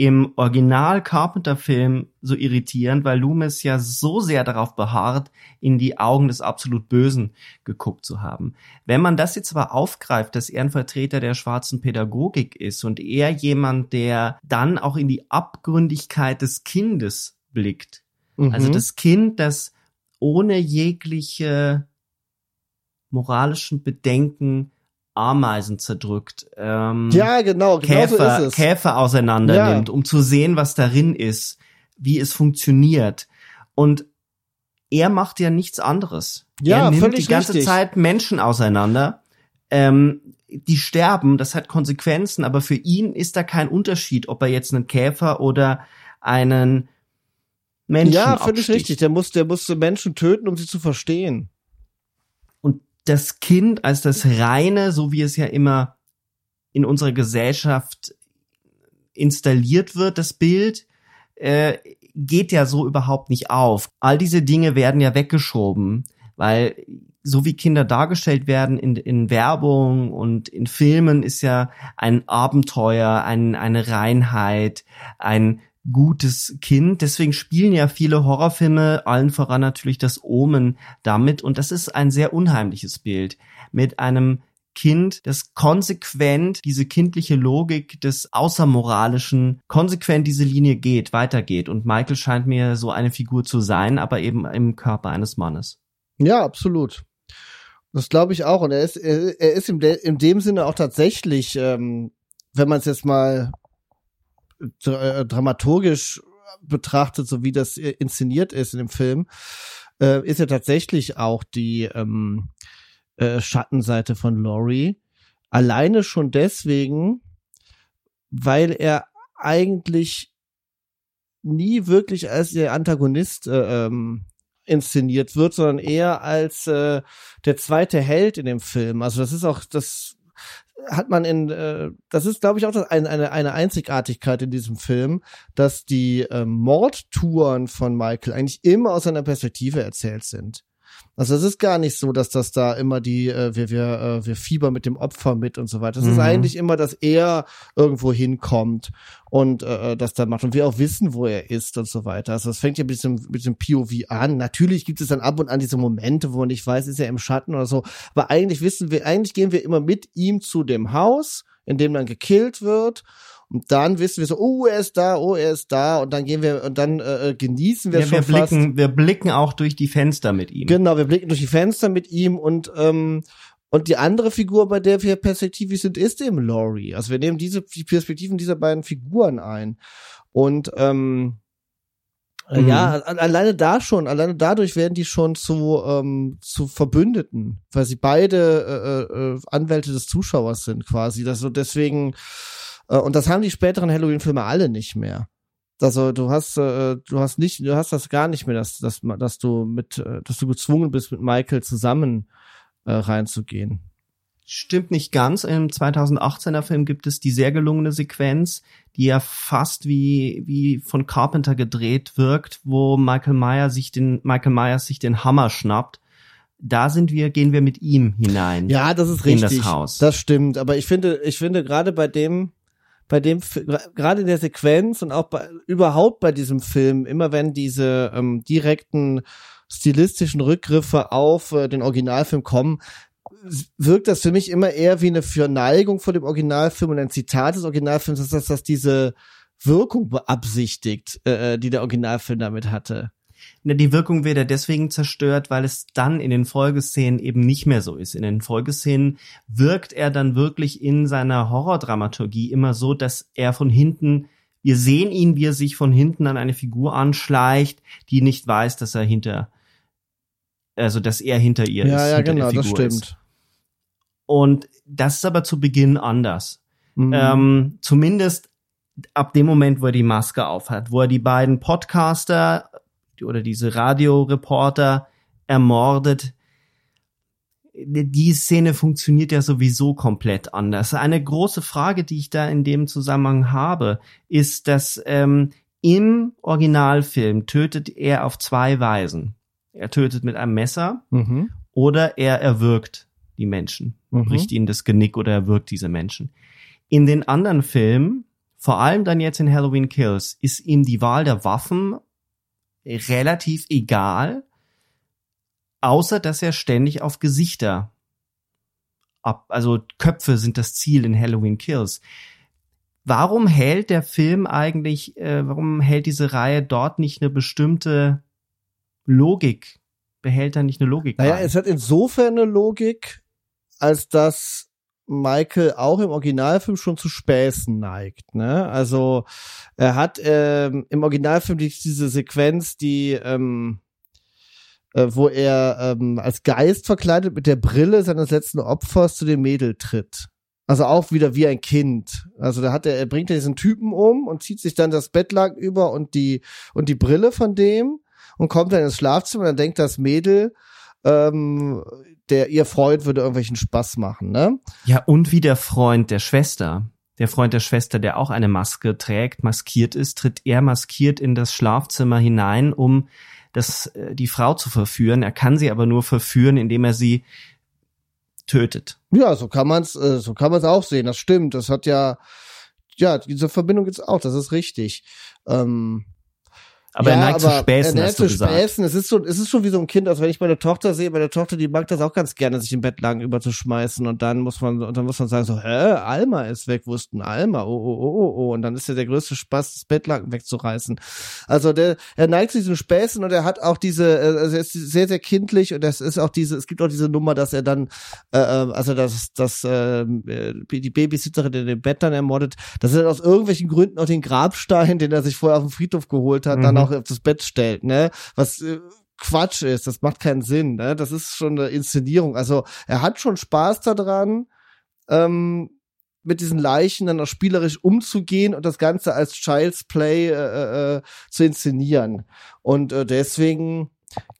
im Original Carpenter-Film so irritierend, weil Loomis ja so sehr darauf beharrt, in die Augen des absolut Bösen geguckt zu haben. Wenn man das jetzt aber aufgreift, dass er ein Vertreter der schwarzen Pädagogik ist und er jemand, der dann auch in die Abgründigkeit des Kindes blickt, mhm. also das Kind, das ohne jegliche moralischen Bedenken Ameisen zerdrückt, ähm, ja genau, genau Käfer, so. Käfer auseinander ja. um zu sehen, was darin ist, wie es funktioniert. Und er macht ja nichts anderes. Ja, er nimmt völlig die ganze richtig. Zeit Menschen auseinander. Ähm, die sterben, das hat Konsequenzen, aber für ihn ist da kein Unterschied, ob er jetzt einen Käfer oder einen Menschen Ja, völlig absticht. richtig. Der muss, der musste Menschen töten, um sie zu verstehen. Das Kind als das Reine, so wie es ja immer in unserer Gesellschaft installiert wird, das Bild, äh, geht ja so überhaupt nicht auf. All diese Dinge werden ja weggeschoben, weil so wie Kinder dargestellt werden in, in Werbung und in Filmen ist ja ein Abenteuer, ein, eine Reinheit, ein gutes Kind. Deswegen spielen ja viele Horrorfilme, allen voran natürlich das Omen damit. Und das ist ein sehr unheimliches Bild mit einem Kind, das konsequent diese kindliche Logik des Außermoralischen konsequent diese Linie geht, weitergeht. Und Michael scheint mir so eine Figur zu sein, aber eben im Körper eines Mannes. Ja, absolut. Das glaube ich auch. Und er ist, er, er ist in, de, in dem Sinne auch tatsächlich, ähm, wenn man es jetzt mal dra dramaturgisch betrachtet, so wie das inszeniert ist in dem Film, äh, ist er tatsächlich auch die ähm, äh, Schattenseite von Laurie. Alleine schon deswegen, weil er eigentlich nie wirklich als der Antagonist äh, ähm, inszeniert wird, sondern eher als äh, der zweite Held in dem Film. Also das ist auch das hat man in äh, das ist glaube ich auch das, ein, eine eine Einzigartigkeit in diesem Film, dass die ähm, Mordtouren von Michael eigentlich immer aus seiner Perspektive erzählt sind. Also es ist gar nicht so, dass das da immer die, äh, wir, wir, äh, wir Fieber mit dem Opfer mit und so weiter. Es Mhm. ist eigentlich immer, dass er irgendwo hinkommt und äh, das da macht und wir auch wissen, wo er ist und so weiter. Also es fängt ja mit diesem, mit diesem POV an. Natürlich gibt es dann ab und an diese Momente, wo man nicht weiß, ist er im Schatten oder so. Aber eigentlich wissen wir, eigentlich gehen wir immer mit ihm zu dem Haus, in dem dann gekillt wird. Und dann wissen wir so, oh, er ist da, oh, er ist da. Und dann gehen wir und dann äh, genießen wir Ja, schon wir fast. blicken, wir blicken auch durch die Fenster mit ihm. Genau, wir blicken durch die Fenster mit ihm und ähm, und die andere Figur, bei der wir perspektivisch sind, ist eben Laurie. Also wir nehmen diese die Perspektiven dieser beiden Figuren ein. Und ähm, äh, Mhm. ja, alleine da schon, alleine dadurch werden die schon zu ähm, zu Verbündeten, weil sie beide äh, äh, Anwälte des Zuschauers sind quasi. Das so deswegen äh, und das haben die späteren Halloween-Filme alle nicht mehr. Also du hast äh, du hast nicht du hast das gar nicht mehr, dass dass dass du mit äh, dass du gezwungen bist mit Michael zusammen äh, reinzugehen. Stimmt nicht ganz. Im 2018er Film gibt es die sehr gelungene Sequenz, die ja fast wie, wie von Carpenter gedreht wirkt, wo Michael Myers sich den, Michael Myers sich den Hammer schnappt. Da sind wir, gehen wir mit ihm hinein. Ja, das ist In richtig. das Haus. Das stimmt. Aber ich finde, ich finde gerade bei dem, bei dem, gerade in der Sequenz und auch bei, überhaupt bei diesem Film, immer wenn diese ähm, direkten stilistischen Rückgriffe auf äh, den Originalfilm kommen, wirkt das für mich immer eher wie eine Verneigung vor dem Originalfilm und ein Zitat des Originalfilms, dass das, dass diese Wirkung beabsichtigt, äh, die der Originalfilm damit hatte. Na, Die Wirkung wird ja deswegen zerstört, weil es dann in den Folgeszenen eben nicht mehr so ist. In den Folgeszenen wirkt er dann wirklich in seiner Horrordramaturgie immer so, dass er von hinten, wir sehen ihn, wie er sich von hinten an eine Figur anschleicht, die nicht weiß, dass er hinter, also dass er hinter ihr ist. ja, ja, genau, das Figur ist. stimmt. Und das ist aber zu Beginn anders. Mhm. Ähm, zumindest ab dem Moment, wo er die Maske aufhat, wo er die beiden Podcaster oder diese Radioreporter ermordet. Die Szene funktioniert ja sowieso komplett anders. Eine große Frage, die ich da in dem Zusammenhang habe, ist, dass ähm, im Originalfilm tötet er auf zwei Weisen. Er tötet mit einem Messer Mhm. oder er erwürgt die Menschen Mhm. bricht ihnen das Genick oder erwürgt diese Menschen. In den anderen Filmen, vor allem dann jetzt in Halloween Kills, ist ihm die Wahl der Waffen relativ egal, außer dass er ständig auf Gesichter ab, also Köpfe sind das Ziel in Halloween Kills. Warum hält der Film eigentlich, äh, warum hält diese Reihe dort nicht eine bestimmte Logik, behält da nicht eine Logik Naja, bei? es hat insofern eine Logik, als dass Michael auch im Originalfilm schon zu Späßen neigt. Ne? Also er hat ähm, im Originalfilm die, diese Sequenz, die ähm, äh, wo er ähm, als Geist verkleidet mit der Brille seines letzten Opfers zu dem Mädel tritt. Also auch wieder wie ein Kind. Also da hat er, er bringt ja diesen Typen um und zieht sich dann das Bettlaken über und die und die Brille von dem und kommt dann ins Schlafzimmer und dann denkt das Mädel, ähm, der ihr Freund würde irgendwelchen Spaß machen, ne? Ja, und wie der Freund der Schwester. Der Freund der Schwester, der auch eine Maske trägt, maskiert ist, tritt er maskiert in das Schlafzimmer hinein, um das, äh, die Frau zu verführen. Er kann sie aber nur verführen, indem er sie tötet. Ja, so kann man's, äh, so kann man's auch sehen. Das stimmt. Das hat ja, ja, diese Verbindung gibt's auch. Das ist richtig. Ähm, aber ja, er neigt zu Späßen, er neigt zu gesagt. Späßen. Es ist so, es ist schon wie so ein Kind, als wenn ich meine Tochter sehe. Meine Tochter, die mag das auch ganz gerne, sich im Bettlaken überzuschmeißen und dann muss man, und dann muss man sagen so, hä, Alma ist weg, wo ist denn Alma? Oh, oh, oh, oh, oh. Und dann ist ja der größte Spaß, das Bettlaken wegzureißen. Also der, er neigt zu diesen Späßen und er hat auch diese, äh, also er ist sehr, sehr kindlich und es ist auch diese, es gibt auch diese Nummer, dass er dann, äh, äh, also dass, dass äh, die Babysitterin in dem Bett dann ermordet, dass er dann aus irgendwelchen Gründen auch den Grabstein, den er sich vorher auf dem Friedhof geholt hat, dann Mhm. Auch auf das Bett stellt, ne? Was äh, Quatsch ist, das macht keinen Sinn, ne? Das ist schon eine Inszenierung. Also er hat schon Spaß daran, ähm, mit diesen Leichen dann auch spielerisch umzugehen und das Ganze als Child's Play äh, äh, zu inszenieren. Und äh, deswegen,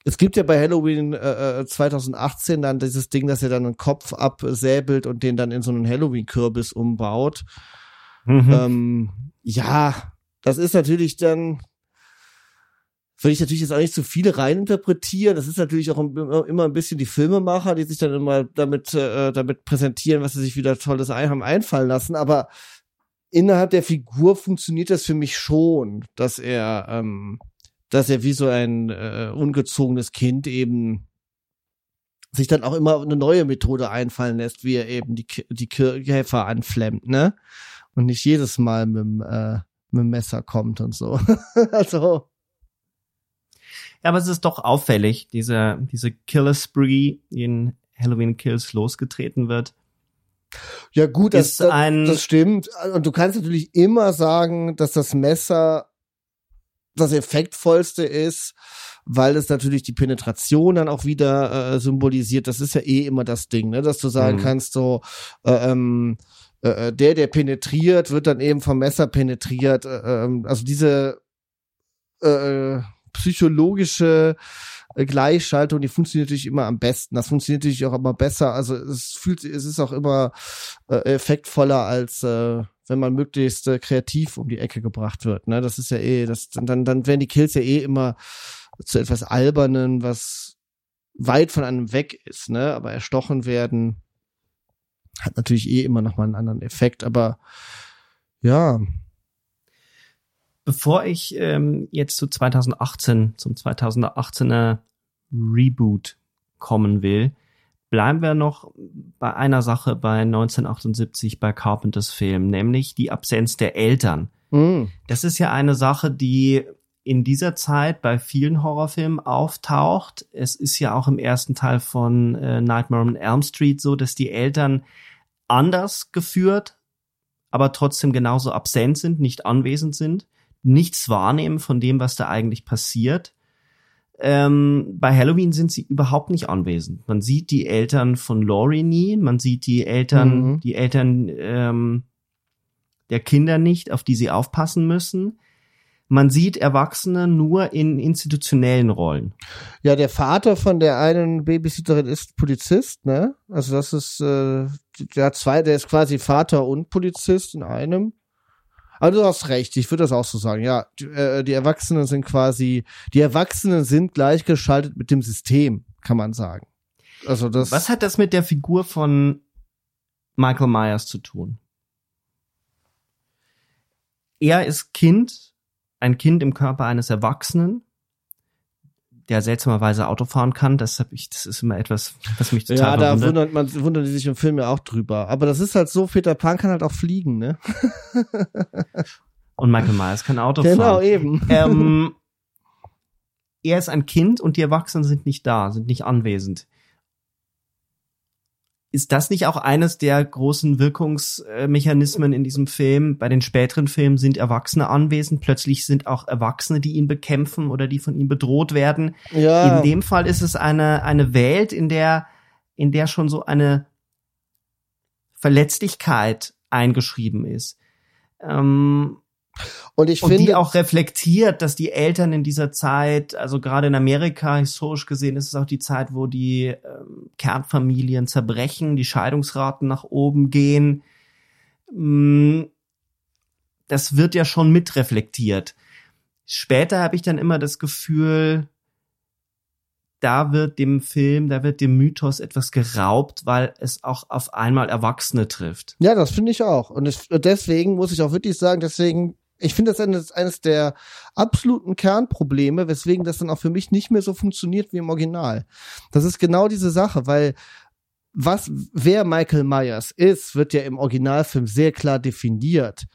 es gibt ja bei Halloween äh, äh, 2018 dann dieses Ding, dass er dann einen Kopf absäbelt und den dann in so einen Halloween-Kürbis umbaut. Mhm. Ähm, ja, das ist natürlich dann, will ich natürlich jetzt auch nicht zu viele reininterpretieren. Das ist natürlich auch immer, ein bisschen die Filmemacher, die sich dann immer damit, äh, damit präsentieren, was sie sich wieder Tolles ein haben einfallen lassen. Aber innerhalb der Figur funktioniert das für mich schon, dass er, ähm, dass er wie so ein äh, ungezogenes Kind eben sich dann auch immer eine neue Methode einfallen lässt, wie er eben die, die Käfer anflemmt, ne? Und nicht jedes Mal mit dem, äh, mit dem Messer kommt und so. *laughs* also, Ja, aber es ist doch auffällig, diese, diese Killer Spree, die in Halloween Kills losgetreten wird. ja gut, das, ein- das stimmt. Und du kannst natürlich immer sagen, dass das Messer das effektvollste ist, weil es natürlich die Penetration dann auch wieder äh, symbolisiert. Das ist ja eh immer das Ding, ne? dass du sagen Mhm. kannst, so äh, ähm, äh, der, der penetriert, wird dann eben vom Messer penetriert. Äh, ähm, also diese äh, psychologische äh, Gleichschaltung, die funktioniert natürlich immer am besten. Das funktioniert natürlich auch immer besser. Also es fühlt, es ist auch immer äh, effektvoller als äh, wenn man möglichst äh, kreativ um die Ecke gebracht wird. Ne, das ist ja eh, das dann dann werden die Kills ja eh immer zu etwas albernen, was weit von einem weg ist. Ne, aber erstochen werden hat natürlich eh immer noch mal einen anderen Effekt. Aber ja, Bevor ich ähm, jetzt zu 2018, zum 2018er Reboot kommen will, bleiben wir noch bei einer Sache bei 1978 bei Carpenters Film, nämlich die Absenz der Eltern. hm, Das ist ja eine Sache, die in dieser Zeit bei vielen Horrorfilmen auftaucht. Es ist ja auch im ersten Teil von äh, Nightmare on Elm Street so, dass die Eltern anders geführt, aber trotzdem genauso absent sind, nicht anwesend sind, nichts wahrnehmen von dem, was da eigentlich passiert. Ähm, bei Halloween sind sie überhaupt nicht anwesend. Man sieht die Eltern von Laurie nie, man sieht die Eltern, Mhm. die Eltern ähm, der Kinder nicht, auf die sie aufpassen müssen. Man sieht Erwachsene nur in institutionellen Rollen. Ja, der Vater von der einen Babysitterin ist Polizist, ne? Also das ist, äh, der zwei, der ist quasi Vater und Polizist in einem. Also du hast recht, ich würde das auch so sagen. Ja, die, äh, die Erwachsenen sind quasi, die Erwachsenen sind gleichgeschaltet mit dem System, kann man sagen. Also das. Was hat das mit der Figur von Michael Myers zu tun? Er ist Kind, ein Kind im Körper eines Erwachsenen, der seltsamerweise Auto fahren kann. Das hab ich, das ist immer etwas, was mich total ja, da verwundert. wundert man, wundern die sich im Film ja auch drüber. Aber das ist halt so, Peter Pan kann halt auch fliegen, ne? Und Michael Myers kann Auto Genau, fahren. eben. ähm, er ist ein Kind und die Erwachsenen sind nicht da, sind nicht anwesend. Ist das nicht auch eines der großen Wirkungsmechanismen in diesem Film? Bei den späteren Filmen sind Erwachsene anwesend, plötzlich sind auch Erwachsene, die ihn bekämpfen oder die von ihm bedroht werden. Ja. In dem Fall ist es eine, eine Welt, in der, in der schon so eine Verletzlichkeit eingeschrieben ist. Ähm, und ich und finde die auch reflektiert, dass die Eltern in dieser Zeit, also gerade in Amerika historisch gesehen, ist es auch die Zeit, wo die ähm, Kernfamilien zerbrechen, die Scheidungsraten nach oben gehen. Mm, das wird ja schon mitreflektiert. Später habe ich dann immer das Gefühl, da wird dem Film, da wird dem Mythos etwas geraubt, weil es auch auf einmal Erwachsene trifft. Ja, das finde ich auch. Und es, deswegen muss ich auch wirklich sagen, deswegen, ich finde das eines, eines der absoluten Kernprobleme, weswegen das dann auch für mich nicht mehr so funktioniert wie im Original. Das ist genau diese Sache, weil was, wer Michael Myers ist, wird ja im Originalfilm sehr klar definiert.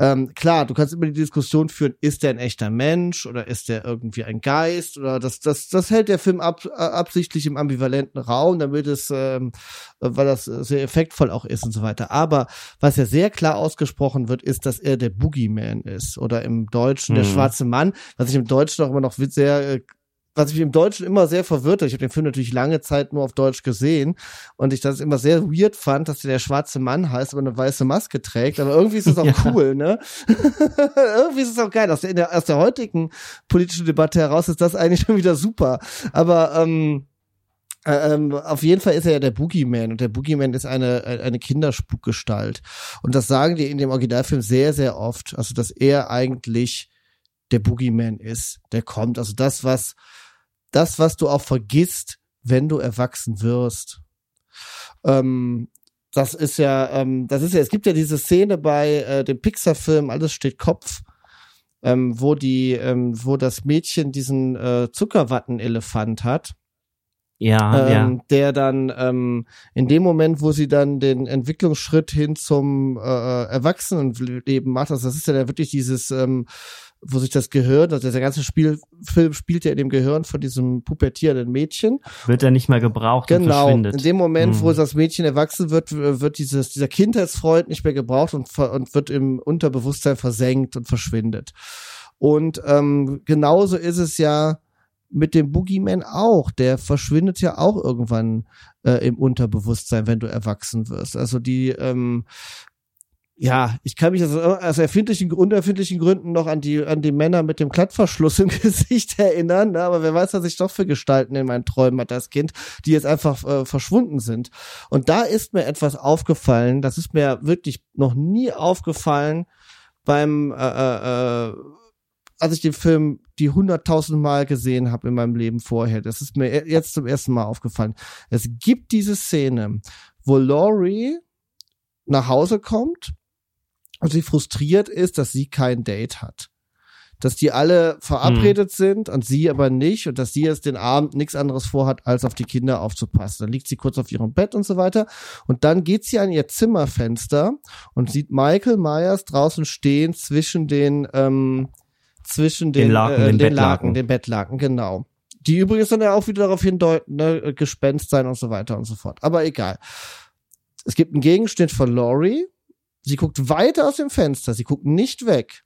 Ähm, klar, du kannst immer die Diskussion führen, ist der ein echter Mensch oder ist der irgendwie ein Geist oder das, das, das hält der Film ab, äh, absichtlich im ambivalenten Raum, damit es, ähm, weil das sehr effektvoll auch ist und so weiter. Aber was ja sehr klar ausgesprochen wird, ist, dass er der Boogeyman ist oder im Deutschen der Mhm. schwarze Mann, was ich im Deutschen auch immer noch sehr äh, was ich im Deutschen immer sehr verwirrt hat, ich habe den Film natürlich lange Zeit nur auf Deutsch gesehen und ich das immer sehr weird fand, dass der der schwarze Mann heißt, aber eine weiße Maske trägt. Aber irgendwie ist es auch *laughs* Ja. cool, ne? *laughs* irgendwie ist es auch geil. Aus der, aus der heutigen politischen Debatte heraus ist das eigentlich *laughs* schon wieder super. Aber ähm, äh, ähm, auf jeden Fall ist er ja der Boogeyman und der Boogeyman ist eine, eine Kinderspukgestalt. Und das sagen die in dem Originalfilm sehr, sehr oft. Also, dass er eigentlich der Boogeyman ist, der kommt. Also das, was, das, was du auch vergisst, wenn du erwachsen wirst. Ähm, das ist ja, ähm, das ist ja, es gibt ja diese Szene bei äh, dem Pixar-Film Alles steht Kopf, ähm, wo die, ähm, wo das Mädchen diesen äh, Zuckerwatten-Elefant hat Ja, ähm, ja. der dann ähm, in dem Moment, wo sie dann den Entwicklungsschritt hin zum äh, Erwachsenenleben macht, also das ist ja dann wirklich dieses, ähm, wo sich das Gehirn, also der ganze Spielfilm spielt ja in dem Gehirn von diesem pubertierenden Mädchen. Wird er nicht mehr gebraucht und Genau. verschwindet. In dem Moment, wo Mhm. das Mädchen erwachsen wird, wird dieses, dieser Kindheitsfreund nicht mehr gebraucht und, und wird im Unterbewusstsein versenkt und verschwindet. Und ähm, genauso ist es ja mit dem Boogeyman auch. Der verschwindet ja auch irgendwann äh, im Unterbewusstsein, wenn du erwachsen wirst. Also die, ähm, ja, ich kann mich also aus erfindlichen, unerfindlichen Gründen noch an die, an die Männer mit dem Klettverschluss im *laughs* Gesicht erinnern, ne? aber wer weiß, was ich doch für Gestalten in meinen Träumen hatte als Kind, die jetzt einfach äh, verschwunden sind. Und da ist mir etwas aufgefallen, das ist mir wirklich noch nie aufgefallen beim, äh, äh, äh, als ich den Film die hunderttausend Mal gesehen habe in meinem Leben vorher. Das ist mir jetzt zum ersten Mal aufgefallen. Es gibt diese Szene, wo Laurie nach Hause kommt und sie frustriert ist, dass sie kein Date hat. Dass die alle verabredet sind und sie aber nicht und dass sie jetzt den Abend nichts anderes vorhat, als auf die Kinder aufzupassen. Dann liegt sie kurz auf ihrem Bett und so weiter. Und dann geht sie an ihr Zimmerfenster und sieht Michael Myers draußen stehen zwischen den, ähm, zwischen den, Den Laken, äh, den den Bettlaken. Laken, den Bettlaken, genau. Die übrigens dann ja auch wieder darauf hindeuten, ne, Gespenst sein und so weiter und so fort. Aber egal. Es gibt einen Gegenschnitt von Laurie. Sie guckt weiter aus dem Fenster. Sie guckt nicht weg.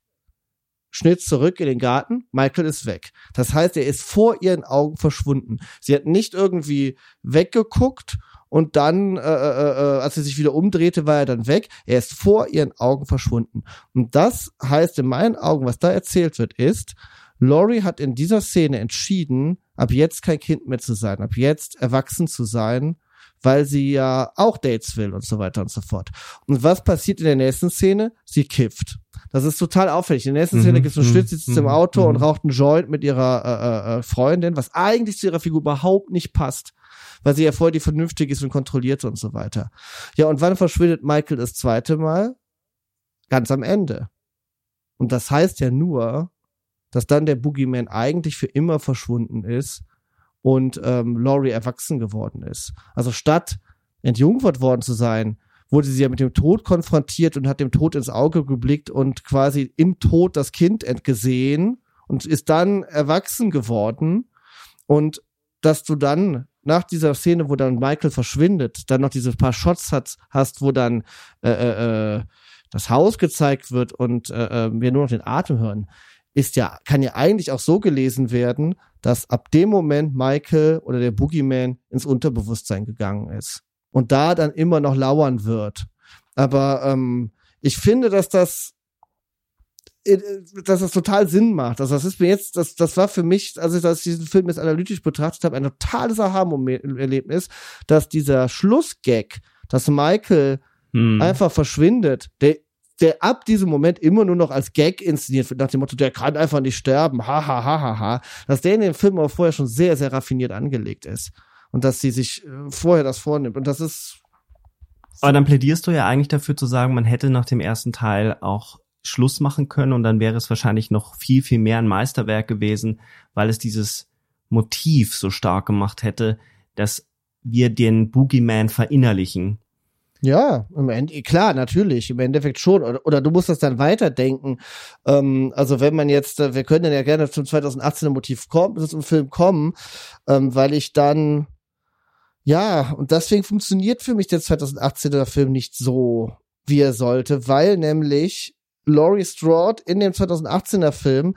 Schnitt zurück in den Garten. Michael ist weg. Das heißt, er ist vor ihren Augen verschwunden. Sie hat nicht irgendwie weggeguckt und dann, äh, äh, äh, als sie sich wieder umdrehte, war er dann weg. Er ist vor ihren Augen verschwunden. Und das heißt in meinen Augen, was da erzählt wird, ist, Laurie hat in dieser Szene entschieden, ab jetzt kein Kind mehr zu sein, ab jetzt erwachsen zu sein, weil sie ja auch Dates will und so weiter und so fort. Und was passiert in der nächsten Szene? Sie kifft. Das ist total auffällig. In der nächsten Mhm, Szene gibt es einen mhm, Schnitt, sie sitzt im mhm, Auto mhm. und raucht einen Joint mit ihrer äh, äh, äh, Freundin, was eigentlich zu ihrer Figur überhaupt nicht passt, weil sie ja voll die vernünftig ist und kontrolliert und so weiter. Ja, und wann verschwindet Michael das zweite Mal? Ganz am Ende. Und das heißt ja nur, dass dann der Boogeyman eigentlich für immer verschwunden ist und ähm, Laurie erwachsen geworden ist. Also statt entjungfert worden zu sein, wurde sie ja mit dem Tod konfrontiert und hat dem Tod ins Auge geblickt und quasi im Tod das Kind entgesehen und ist dann erwachsen geworden. Und dass du dann nach dieser Szene, wo dann Michael verschwindet, dann noch diese paar Shots hat, hast, wo dann äh, äh, äh, das Haus gezeigt wird und äh, äh, wir nur noch den Atem hören, ist ja, kann ja eigentlich auch so gelesen werden, dass ab dem Moment Michael oder der Boogeyman ins Unterbewusstsein gegangen ist. Und da dann immer noch lauern wird. Aber ähm, ich finde, dass das äh, dass das total Sinn macht. Also das ist mir jetzt, das, das war für mich, als ich das, diesen Film jetzt analytisch betrachtet habe, ein totales Aha-Erlebnis, dass dieser Schlussgag, dass Michael hm. einfach verschwindet, der, der ab diesem Moment immer nur noch als Gag inszeniert wird, nach dem Motto, der kann einfach nicht sterben, ha, ha, ha, ha, ha, dass der in dem Film aber vorher schon sehr, sehr raffiniert angelegt ist. Und dass sie sich äh, vorher das vornimmt. Und das ist, aber dann plädierst du ja eigentlich dafür zu sagen, man hätte nach dem ersten Teil auch Schluss machen können und dann wäre es wahrscheinlich noch viel, viel mehr ein Meisterwerk gewesen, weil es dieses Motiv so stark gemacht hätte, dass wir den Boogeyman verinnerlichen. Ja, im Ende, klar, natürlich, im Endeffekt schon. Oder, oder du musst das dann weiterdenken. Ähm, also wenn man jetzt, äh, wir können dann ja gerne zum 2018er Motiv kommen, zum Film kommen, ähm, weil ich dann, ja, und deswegen funktioniert für mich der 2018er Film nicht so, wie er sollte, weil nämlich Laurie Strode in dem 2018er Film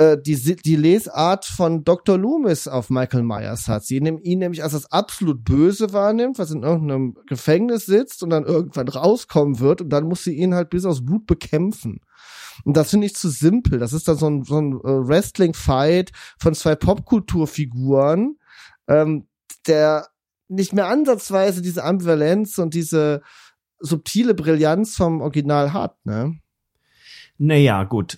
äh, die, die Lesart von Dr. Loomis auf Michael Myers hat. Sie ihn, ihn nämlich als das absolut Böse wahrnimmt, was in irgendeinem Gefängnis sitzt und dann irgendwann rauskommen wird und dann muss sie ihn halt bis aufs Blut bekämpfen. Und das finde ich zu simpel. Das ist dann so ein, so ein äh, Wrestling-Fight von zwei Popkulturfiguren, ähm, der nicht mehr ansatzweise diese Ambivalenz und diese subtile Brillanz vom Original hat, ne? Naja, gut.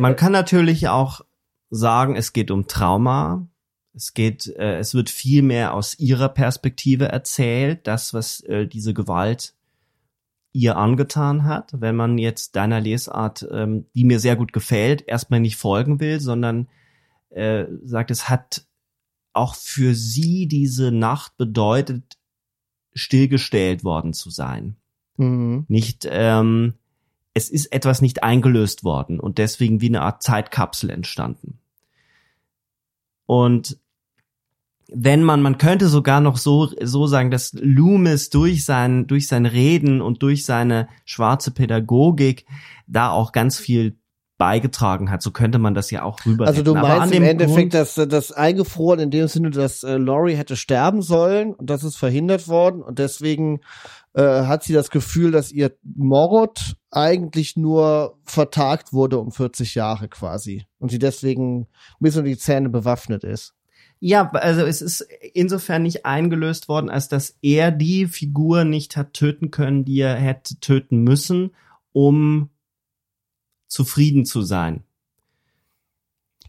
Man kann natürlich auch sagen, es geht um Trauma. Es geht, äh, es wird viel mehr aus ihrer Perspektive erzählt, das, was äh, diese Gewalt ihr angetan hat. Wenn man jetzt deiner Lesart, ähm, die mir sehr gut gefällt, erstmal nicht folgen will, sondern äh, sagt, es hat auch für sie diese Nacht bedeutet, stillgestellt worden zu sein. Mhm. Nicht ähm, es ist etwas nicht eingelöst worden und deswegen wie eine Art Zeitkapsel entstanden. Und wenn man, man könnte sogar noch so, so sagen, dass Loomis durch sein, durch sein Reden und durch seine schwarze Pädagogik da auch ganz viel beigetragen hat. So könnte man das ja auch rüber. Also du meinst im Endeffekt, dass das eingefroren in dem Sinne, dass äh, Laurie hätte sterben sollen und das ist verhindert worden und deswegen äh, hat sie das Gefühl, dass ihr Mord eigentlich nur vertagt wurde um 40 Jahre quasi und sie deswegen bis um die Zähne bewaffnet ist. Ja, also es ist insofern nicht eingelöst worden, als dass er die Figur nicht hat töten können, die er hätte töten müssen, um zufrieden zu sein.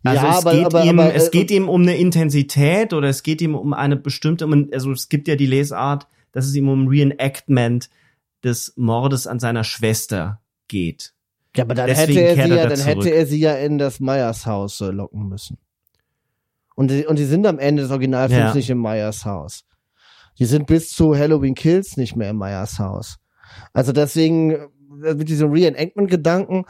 Also ja, es aber, geht aber, ihm, aber, es äh, geht ihm um eine Intensität oder es geht ihm um eine bestimmte, also es gibt ja die Lesart, dass es ihm um Reenactment des Mordes an seiner Schwester geht. Ja, aber dann hätte er sie ja, dann hätte er sie ja in das Meyers Haus äh, locken müssen. Und die, und die sind am Ende des Originalfilms ja. nicht im Meyers Haus. Die sind bis zu Halloween Kills nicht mehr im Meyers Haus. Also deswegen äh, mit diesem Reenactment-Gedanken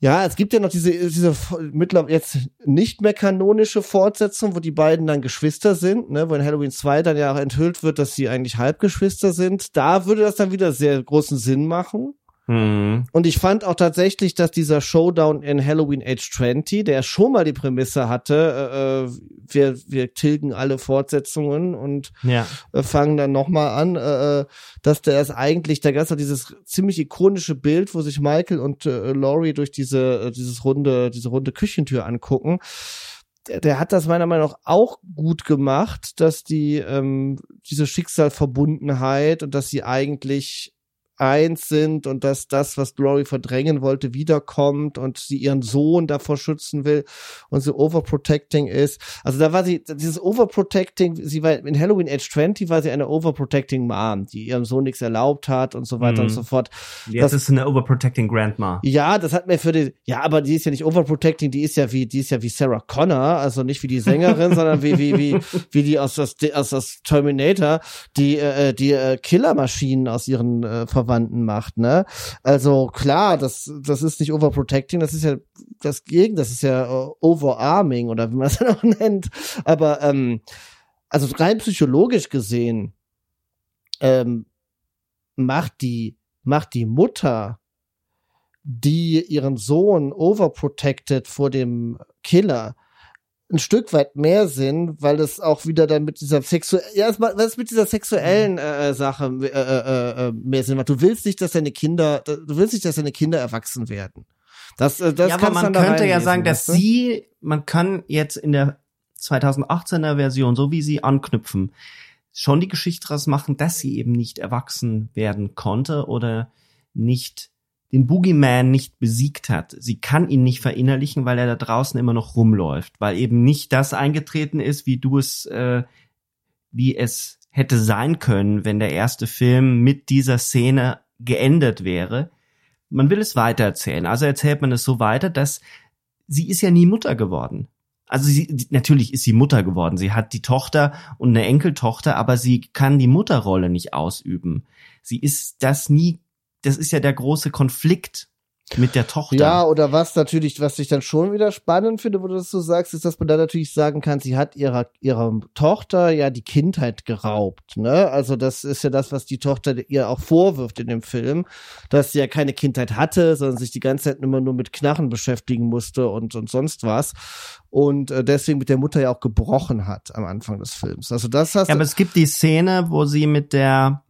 ja, es gibt ja noch diese, diese mittlerweile jetzt nicht mehr kanonische Fortsetzung, wo die beiden dann Geschwister sind, ne, wo in Halloween 2 dann ja auch enthüllt wird, dass sie eigentlich Halbgeschwister sind. Da würde das dann wieder sehr großen Sinn machen. Mhm. Und ich fand auch tatsächlich, dass dieser Showdown in Halloween Age 20, der schon mal die Prämisse hatte, äh, äh, wir, wir tilgen alle Fortsetzungen und ja. äh, fangen dann nochmal an, äh, äh, dass der ist eigentlich, da gab es dieses ziemlich ikonische Bild, wo sich Michael und äh, Laurie durch diese, dieses runde, diese runde Küchentür angucken der, der hat das meiner Meinung nach auch gut gemacht, dass die ähm, diese Schicksalverbundenheit und dass sie eigentlich eins sind und dass das, was Glory verdrängen wollte, wiederkommt und sie ihren Sohn davor schützen will und sie overprotecting ist. Also da war sie, dieses overprotecting, sie war in Halloween Age 20 war sie eine overprotecting Mom, die ihrem Sohn nichts erlaubt hat und so weiter mhm. und so fort. Jetzt das, ist eine overprotecting Grandma. Ja, das hat mir für die, ja, aber die ist ja nicht overprotecting, die ist ja wie, die ist ja wie Sarah Connor, also nicht wie die Sängerin, *laughs* sondern wie, wie, wie, wie die aus das, aus das Terminator, die, äh, die äh, Killermaschinen aus ihren äh, Verwandten macht, ne? Also klar, das, das ist nicht overprotecting, das ist ja das Gegen, das ist ja uh, overarming oder wie man *laughs* es auch nennt. Aber ähm, also rein psychologisch gesehen ähm, macht die macht die Mutter, die ihren Sohn overprotected vor dem Killer, ein Stück weit mehr Sinn, weil es auch wieder dann mit dieser sexuellen, ja, was mit dieser sexuellen äh, Sache äh, äh, äh, mehr Sinn macht. Du willst nicht, dass deine Kinder, du willst nicht, dass deine Kinder erwachsen werden. Das, äh, das ja, aber man könnte ja sagen, dass sie, man kann jetzt in der 2018er Version, so wie sie anknüpfen, schon die Geschichte daraus machen, dass sie eben nicht erwachsen werden konnte oder nicht den Boogeyman nicht besiegt hat. Sie kann ihn nicht verinnerlichen, weil er da draußen immer noch rumläuft, weil eben nicht das eingetreten ist, wie du es, äh, wie es hätte sein können, wenn der erste Film mit dieser Szene geendet wäre. Man will es weitererzählen. Also erzählt man es so weiter, dass sie ist ja nie Mutter geworden. Also sie, natürlich ist sie Mutter geworden. Sie hat die Tochter und eine Enkeltochter, aber sie kann die Mutterrolle nicht ausüben. Sie ist das nie das ist ja der große Konflikt mit der Tochter. Ja, oder was natürlich, was ich dann schon wieder spannend finde, wo du das so sagst, ist, dass man da natürlich sagen kann, sie hat ihrer, ihrer Tochter ja die Kindheit geraubt, ne? Also das ist ja das, was die Tochter ihr auch vorwirft in dem Film, dass sie ja keine Kindheit hatte, sondern sich die ganze Zeit immer nur mit Knarren beschäftigen musste und, und sonst was. Und äh, deswegen mit der Mutter ja auch gebrochen hat am Anfang des Films. Also das hast Ja, aber es gibt die Szene, wo sie mit der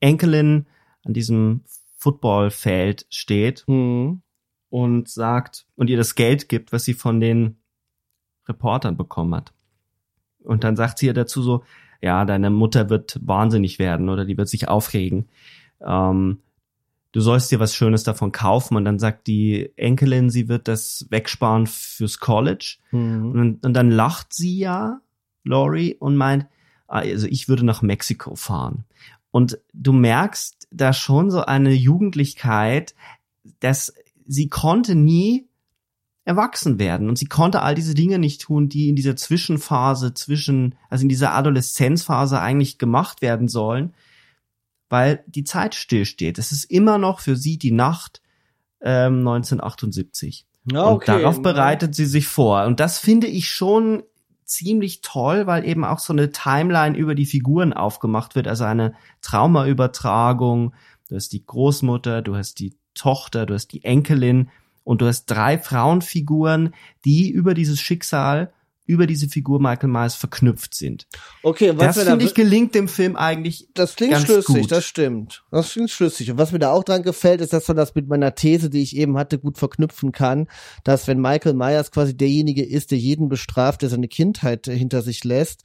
Enkelin an diesem Footballfeld steht mhm. und sagt und ihr das Geld gibt, was sie von den Reportern bekommen hat. Und dann sagt sie ihr dazu so, ja, deine Mutter wird wahnsinnig werden oder die wird sich aufregen. Ähm, du sollst dir was Schönes davon kaufen. Und dann sagt die Enkelin, sie wird das wegsparen fürs College. Mhm. Und, und, dann lacht sie ja, Laurie, und meint, ah, also ich würde nach Mexiko fahren. Und du merkst da schon so eine Jugendlichkeit, dass sie konnte nie erwachsen werden und sie konnte all diese Dinge nicht tun, die in dieser Zwischenphase zwischen, also in dieser Adoleszenzphase eigentlich gemacht werden sollen, weil die Zeit stillsteht. Es ist immer noch für sie die Nacht ähm, 1978. Ja, okay. Und darauf bereitet sie sich vor. Und das finde ich schon ziemlich toll, weil eben auch so eine Timeline über die Figuren aufgemacht wird, also eine Traumaübertragung. Du hast die Großmutter, du hast die Tochter, du hast die Enkelin und du hast drei Frauenfiguren, die über dieses Schicksal über diese Figur Michael Myers verknüpft sind. Okay, und was das finde ich gelingt dem Film eigentlich. Das klingt ganz schlüssig, gut. das stimmt. Das klingt schlüssig. Und was mir da auch dran gefällt, ist, dass man das mit meiner These, die ich eben hatte, gut verknüpfen kann, dass wenn Michael Myers quasi derjenige ist, der jeden bestraft, der seine Kindheit hinter sich lässt,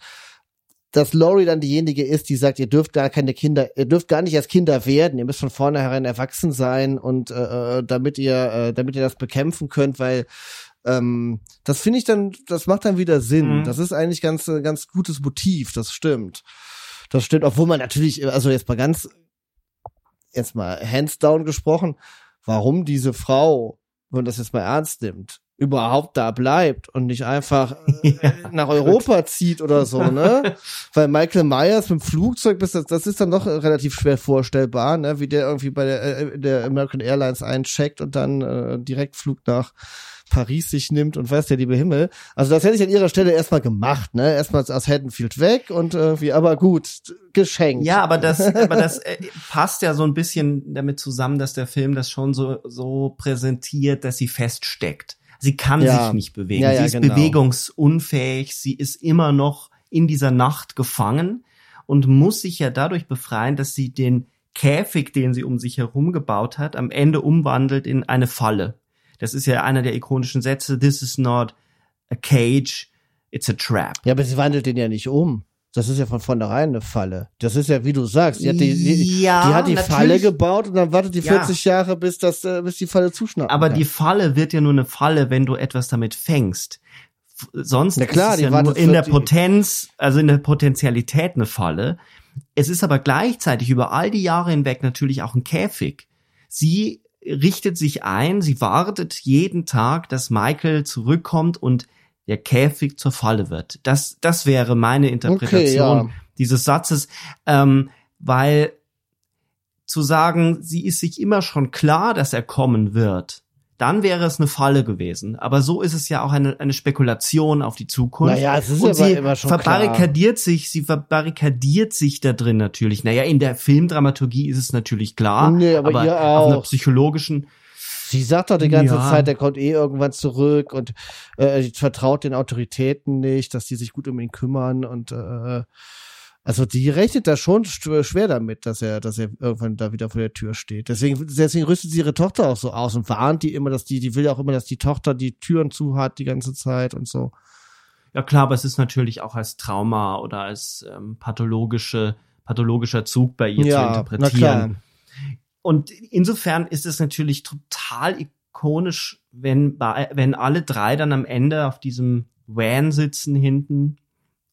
dass Laurie dann diejenige ist, die sagt, ihr dürft gar keine Kinder, ihr dürft gar nicht als Kinder werden, ihr müsst von vornherein erwachsen sein und äh, äh damit ihr, äh, damit ihr das bekämpfen könnt, weil ähm, das finde ich dann, das macht dann wieder Sinn. Mhm. Das ist eigentlich ganz, äh, ganz gutes Motiv, das stimmt. Das stimmt, obwohl man natürlich, also jetzt mal ganz, jetzt mal hands down gesprochen, warum diese Frau, wenn man das jetzt mal ernst nimmt, überhaupt da bleibt und nicht einfach äh, *laughs* Ja, nach Europa zieht oder so, ne? *laughs* Weil Michael Myers mit dem Flugzeug, das, das ist dann doch relativ schwer vorstellbar, ne? Wie der irgendwie bei der, äh, der American Airlines eincheckt und dann äh, Direktflug nach Paris sich nimmt und weiß der liebe Himmel. Also das hätte ich an ihrer Stelle erstmal gemacht, ne? Erstmal aus Haddonfield weg und irgendwie, aber gut, geschenkt. Ja, aber das, *laughs* aber das äh, passt ja so ein bisschen damit zusammen, dass der Film das schon so, so präsentiert, dass sie feststeckt. Sie kann Ja. sich nicht bewegen. Ja, ja, sie ist genau. bewegungsunfähig. Sie ist immer noch in dieser Nacht gefangen und muss sich ja dadurch befreien, dass sie den Käfig, den sie um sich herum gebaut hat, am Ende umwandelt in eine Falle. Das ist ja einer der ikonischen Sätze. This is not a cage, it's a trap. Ja, aber sie wandelt den ja nicht um. Das ist ja von vornherein eine Falle. Das ist ja, wie du sagst, die hat die, die, Ja, die, hat die. Falle gebaut und dann wartet die Ja. 40 Jahre, bis das, äh, bis die Falle zuschnappt. Aber die Falle wird ja nur eine Falle, wenn du etwas damit fängst. Sonst Na klar, ist es ja nur in der 40 Potenz, also in der Potentialität eine Falle. Es ist aber gleichzeitig über all die Jahre hinweg natürlich auch ein Käfig. Sie richtet sich ein, sie wartet jeden Tag, dass Michael zurückkommt und der Käfig zur Falle wird. Das, das wäre meine Interpretation ja. dieses Satzes, ähm, weil zu sagen, sie ist sich immer schon klar, dass er kommen wird, dann wäre es eine Falle gewesen. Aber so ist es ja auch eine, eine Spekulation auf die Zukunft. Naja, es ist Und aber sie immer schon verbarrikadiert sich, sie verbarrikadiert sich da drin natürlich. Naja, in der Filmdramaturgie ist es natürlich klar, Nee, aber ihr auf einer psychologischen Sie sagt doch die ganze Ja. Zeit, er kommt eh irgendwann zurück und äh, vertraut den Autoritäten nicht, dass die sich gut um ihn kümmern und äh, also die rechnet da schon sch- schwer damit, dass er, dass er irgendwann da wieder vor der Tür steht. Deswegen, deswegen rüstet sie ihre Tochter auch so aus und warnt die immer, dass die, die will ja auch immer, dass die Tochter die Türen zu hat die ganze Zeit und so. Ja klar, aber es ist natürlich auch als Trauma oder als ähm, pathologische, pathologischer Zug bei ihr zu ja, na interpretieren. klar. Und insofern ist es natürlich total ikonisch, wenn, bei- wenn alle drei dann am Ende auf diesem Van sitzen hinten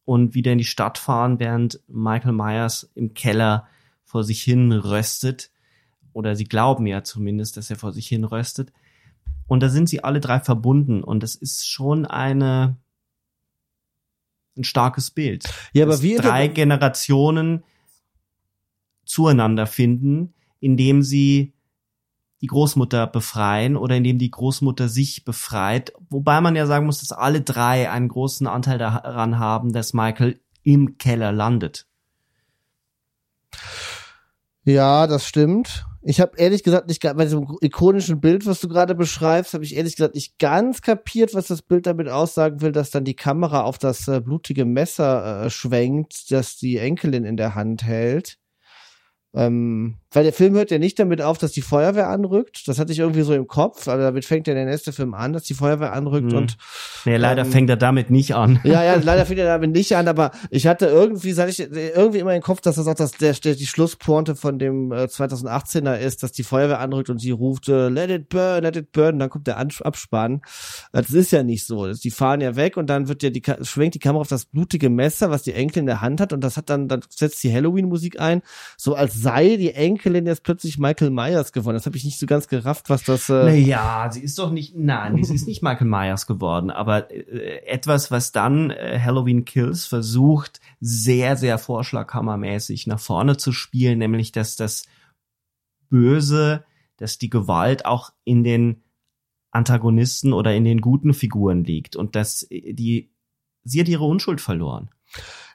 und wieder in die Stadt fahren, während Michael Myers im Keller vor sich hin röstet. Oder sie glauben ja zumindest, dass er vor sich hin röstet. Und da sind sie alle drei verbunden. Und das ist schon eine, ein starkes Bild. Ja, aber wie drei Generationen zueinander finden, indem sie die Großmutter befreien oder indem die Großmutter sich befreit. Wobei man ja sagen muss, dass alle drei einen großen Anteil daran haben, dass Michael im Keller landet. Ja, das stimmt. Ich habe ehrlich gesagt nicht bei diesem ikonischen Bild, was du gerade beschreibst, habe ich ehrlich gesagt nicht ganz kapiert, was das Bild damit aussagen will, dass dann die Kamera auf das äh, blutige Messer äh, schwenkt, das die Enkelin in der Hand hält. Ähm, weil der Film hört ja nicht damit auf, dass die Feuerwehr anrückt. Das hatte ich irgendwie so im Kopf, aber damit fängt ja der nächste Film an, dass die Feuerwehr anrückt Hm. und Nee, leider Ähm, fängt er damit nicht an. *laughs* ja, ja, *laughs* leider fängt er damit nicht an, aber ich hatte irgendwie, sag ich, irgendwie immer im Kopf, dass das auch das, der, der, die Schlusspointe von dem äh, 2018er ist, dass die Feuerwehr anrückt und sie ruft, äh, let it burn, let it burn, und dann kommt der An Abspann. Das ist ja nicht so. Die fahren ja weg und dann wird ja die, schwenkt die Kamera auf das blutige Messer, was die Enkelin in der Hand hat und das hat dann, dann setzt die Halloween-Musik ein, so als sei die Enkelin jetzt plötzlich Michael Myers geworden. Das habe ich nicht so ganz gerafft, was das, äh, Naja, sie ist doch nicht, nein, sie ist nicht Michael Myers geworden, aber äh, etwas, was dann äh, Halloween Kills versucht, sehr, sehr vorschlaghammermäßig nach vorne zu spielen, nämlich dass das Böse, dass die Gewalt auch in den Antagonisten oder in den guten Figuren liegt und dass äh, die, sie hat ihre Unschuld verloren.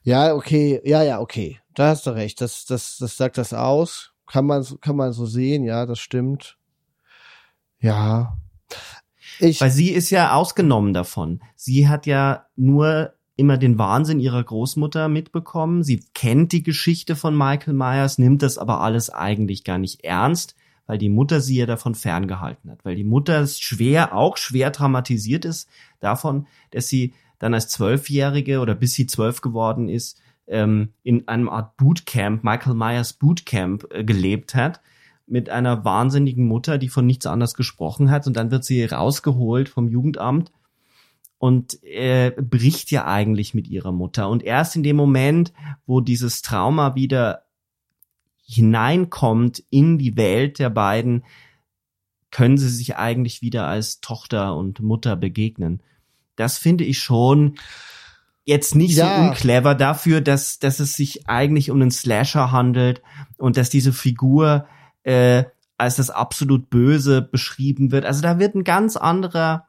Ja, okay, ja, ja, okay. Da hast du recht. Das, das, das sagt das aus. Kann man, so- kann man so sehen, ja, das stimmt. Ja. Ich, Weil sie ist ja ausgenommen davon. Sie hat ja nur immer den Wahnsinn ihrer Großmutter mitbekommen. Sie kennt die Geschichte von Michael Myers, nimmt das aber alles eigentlich gar nicht ernst, weil die Mutter sie ja davon ferngehalten hat. Weil die Mutter schwer, auch schwer traumatisiert ist davon, dass sie dann als Zwölfjährige oder bis sie zwölf geworden ist, ähm, in einem Art Bootcamp, Michael Myers Bootcamp äh, gelebt hat mit einer wahnsinnigen Mutter, die von nichts anderes gesprochen hat und dann wird sie rausgeholt vom Jugendamt und äh, bricht ja eigentlich mit ihrer Mutter und erst in dem Moment, wo dieses Trauma wieder hineinkommt in die Welt der beiden, können sie sich eigentlich wieder als Tochter und Mutter begegnen. Das finde ich schon jetzt nicht Ja. so unclever dafür, dass, dass es sich eigentlich um einen Slasher handelt und dass diese Figur äh, als das absolut Böse beschrieben wird. Also da wird ein ganz anderer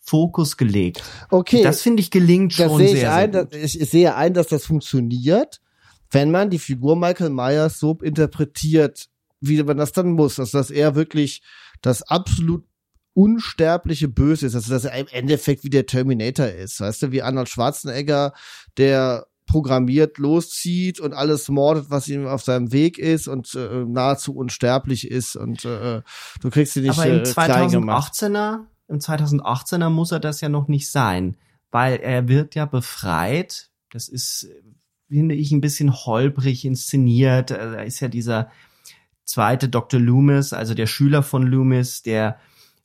Fokus gelegt. okay. Das finde ich gelingt schon sehr, ich sehr ein, gut. ich, ich sehe ein, dass das funktioniert, wenn man die Figur Michael Myers so interpretiert, wie man das dann muss, also dass er wirklich das absolut unsterbliche Böse ist, also dass er im Endeffekt wie der Terminator ist, weißt du, wie Arnold Schwarzenegger, der programmiert loszieht und alles mordet, was ihm auf seinem Weg ist und äh, nahezu unsterblich ist und äh, du kriegst ihn nicht Aber im äh, klein gemacht. 2018er, im 2018er muss er das ja noch nicht sein, weil er wird ja befreit. Das ist, finde ich, ein bisschen holprig inszeniert. Äh, Da ist ja dieser zweite Dr. Loomis, also der Schüler von Loomis, der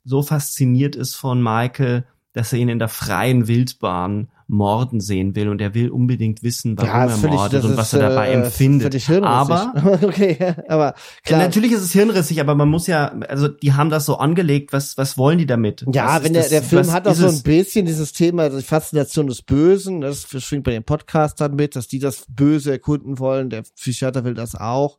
so fasziniert ist von Michael, dass er ihn in der freien Wildbahn morden sehen will und er will unbedingt wissen, warum er völlig- mordet und ist, was er dabei äh, empfindet. Aber *laughs* okay, aber ja, klar. natürlich ist es hirnrissig, aber man muss ja, also die haben das so angelegt, was, was wollen die damit? Ja, was wenn ist der, das- der Film hat auch ist so ein bisschen dieses Thema, also die Faszination des Bösen, das schwingt bei den Podcastern mit, dass die das Böse erkunden wollen, der Psychiater will das auch.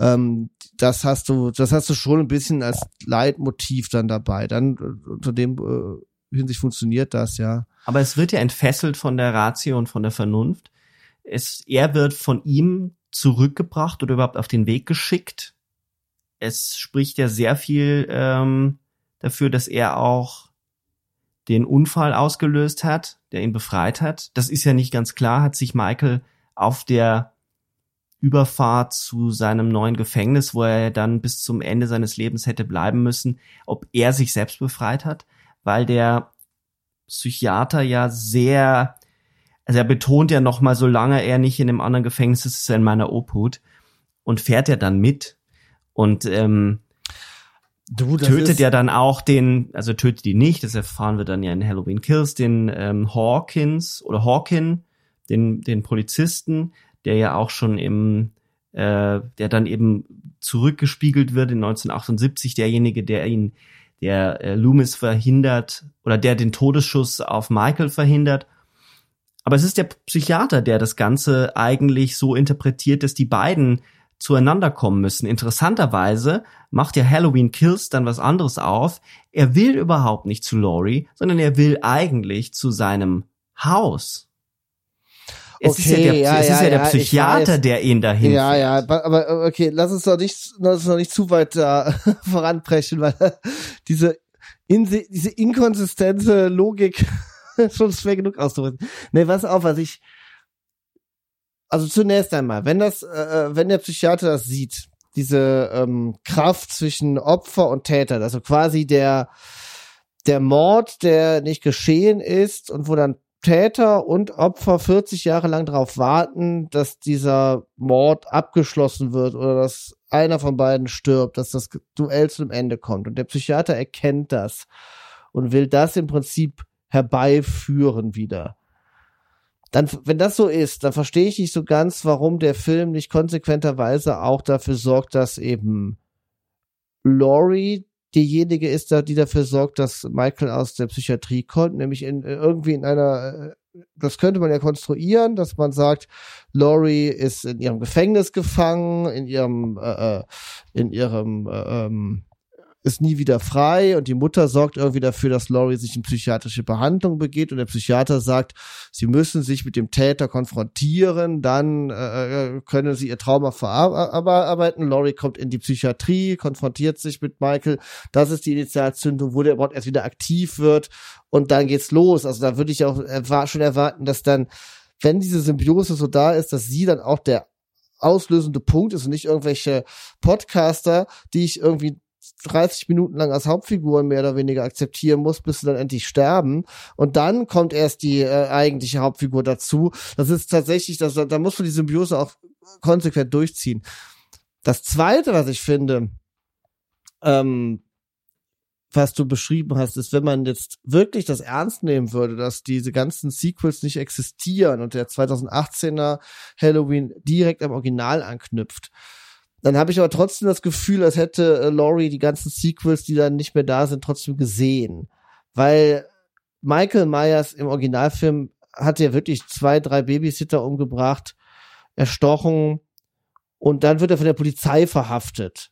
Ähm, das hast du, das hast du schon ein bisschen als Leitmotiv dann dabei. Dann äh, unter dem äh, Hinsicht funktioniert das, ja. Aber es wird ja entfesselt von der Ratio und von der Vernunft. Es, er wird von ihm zurückgebracht oder überhaupt auf den Weg geschickt. Es spricht ja sehr viel ähm, dafür, dass er auch den Unfall ausgelöst hat, der ihn befreit hat. Das ist ja nicht ganz klar, hat sich Michael auf der Überfahrt zu seinem neuen Gefängnis, wo er dann bis zum Ende seines Lebens hätte bleiben müssen, ob er sich selbst befreit hat, weil der Psychiater ja sehr, also er betont ja nochmal, solange er nicht in einem anderen Gefängnis ist, ist er in meiner Obhut und fährt er dann mit und ähm, Du, tötet ja dann auch den, also tötet die nicht, das erfahren wir dann ja in Halloween Kills, den ähm, Hawkins oder Hawkin, den, den Polizisten, der ja auch schon im, äh, der dann eben zurückgespiegelt wird in 1978, derjenige, der ihn, der äh, Loomis verhindert oder der den Todesschuss auf Michael verhindert. Aber es ist der Psychiater, der das Ganze eigentlich so interpretiert, dass die beiden zueinander kommen müssen. Interessanterweise macht ja Halloween Kills dann was anderes auf. Er will überhaupt nicht zu Laurie, sondern er will eigentlich zu seinem Haus. Es okay, ist ja der, ja, es ja, ist ja, der Psychiater, der ihn dahin Ja, ja, aber okay, lass uns doch nicht, lass uns doch nicht zu weit da *laughs* voranbrechen, weil *laughs* diese, in, diese inkonsistente Logik *laughs* schon schwer genug auszudrücken. Nee, was auf, was ich, also zunächst einmal, wenn das, äh, wenn der Psychiater das sieht, diese ähm, Kraft zwischen Opfer und Täter, also quasi der der Mord, der nicht geschehen ist und wo dann Täter und Opfer 40 Jahre lang darauf warten, dass dieser Mord abgeschlossen wird oder dass einer von beiden stirbt, dass das Duell zum Ende kommt. Und der Psychiater erkennt das und will das im Prinzip herbeiführen wieder dann, wenn das so ist, dann verstehe ich nicht so ganz, warum der Film nicht konsequenterweise auch dafür sorgt, dass eben Laurie diejenige ist, die dafür sorgt, dass Michael aus der Psychiatrie kommt, nämlich in, irgendwie in einer, äh, das könnte man ja konstruieren, dass man sagt, Laurie ist in ihrem Gefängnis gefangen, in ihrem, äh, äh in ihrem, äh, ähm, ist nie wieder frei und die Mutter sorgt irgendwie dafür, dass Laurie sich in psychiatrische Behandlung begeht und der Psychiater sagt, sie müssen sich mit dem Täter konfrontieren, dann äh, äh können sie ihr Trauma verarbeiten. Laurie kommt in die Psychiatrie, konfrontiert sich mit Michael. Das ist die Initialzündung, wo der Bot erst wieder aktiv wird und dann geht's los. Also da würde ich auch schon erwarten, dass dann, wenn diese Symbiose so da ist, dass sie dann auch der auslösende Punkt ist und nicht irgendwelche Podcaster, die ich irgendwie 30 Minuten lang als Hauptfiguren mehr oder weniger akzeptieren muss, bis sie dann endlich sterben. Und dann kommt erst die äh, eigentliche Hauptfigur dazu. Das ist tatsächlich, das, da muss man die Symbiose auch konsequent durchziehen. Das zweite, was ich finde, ähm, was du beschrieben hast, ist, wenn man jetzt wirklich das ernst nehmen würde, dass diese ganzen Sequels nicht existieren und der 2018er Halloween direkt am Original anknüpft, dann habe ich aber trotzdem das Gefühl, als hätte äh, Laurie die ganzen Sequels, die dann nicht mehr da sind, trotzdem gesehen. Weil Michael Myers im Originalfilm hat ja wirklich zwei, drei Babysitter umgebracht, erstochen und dann wird er von der Polizei verhaftet.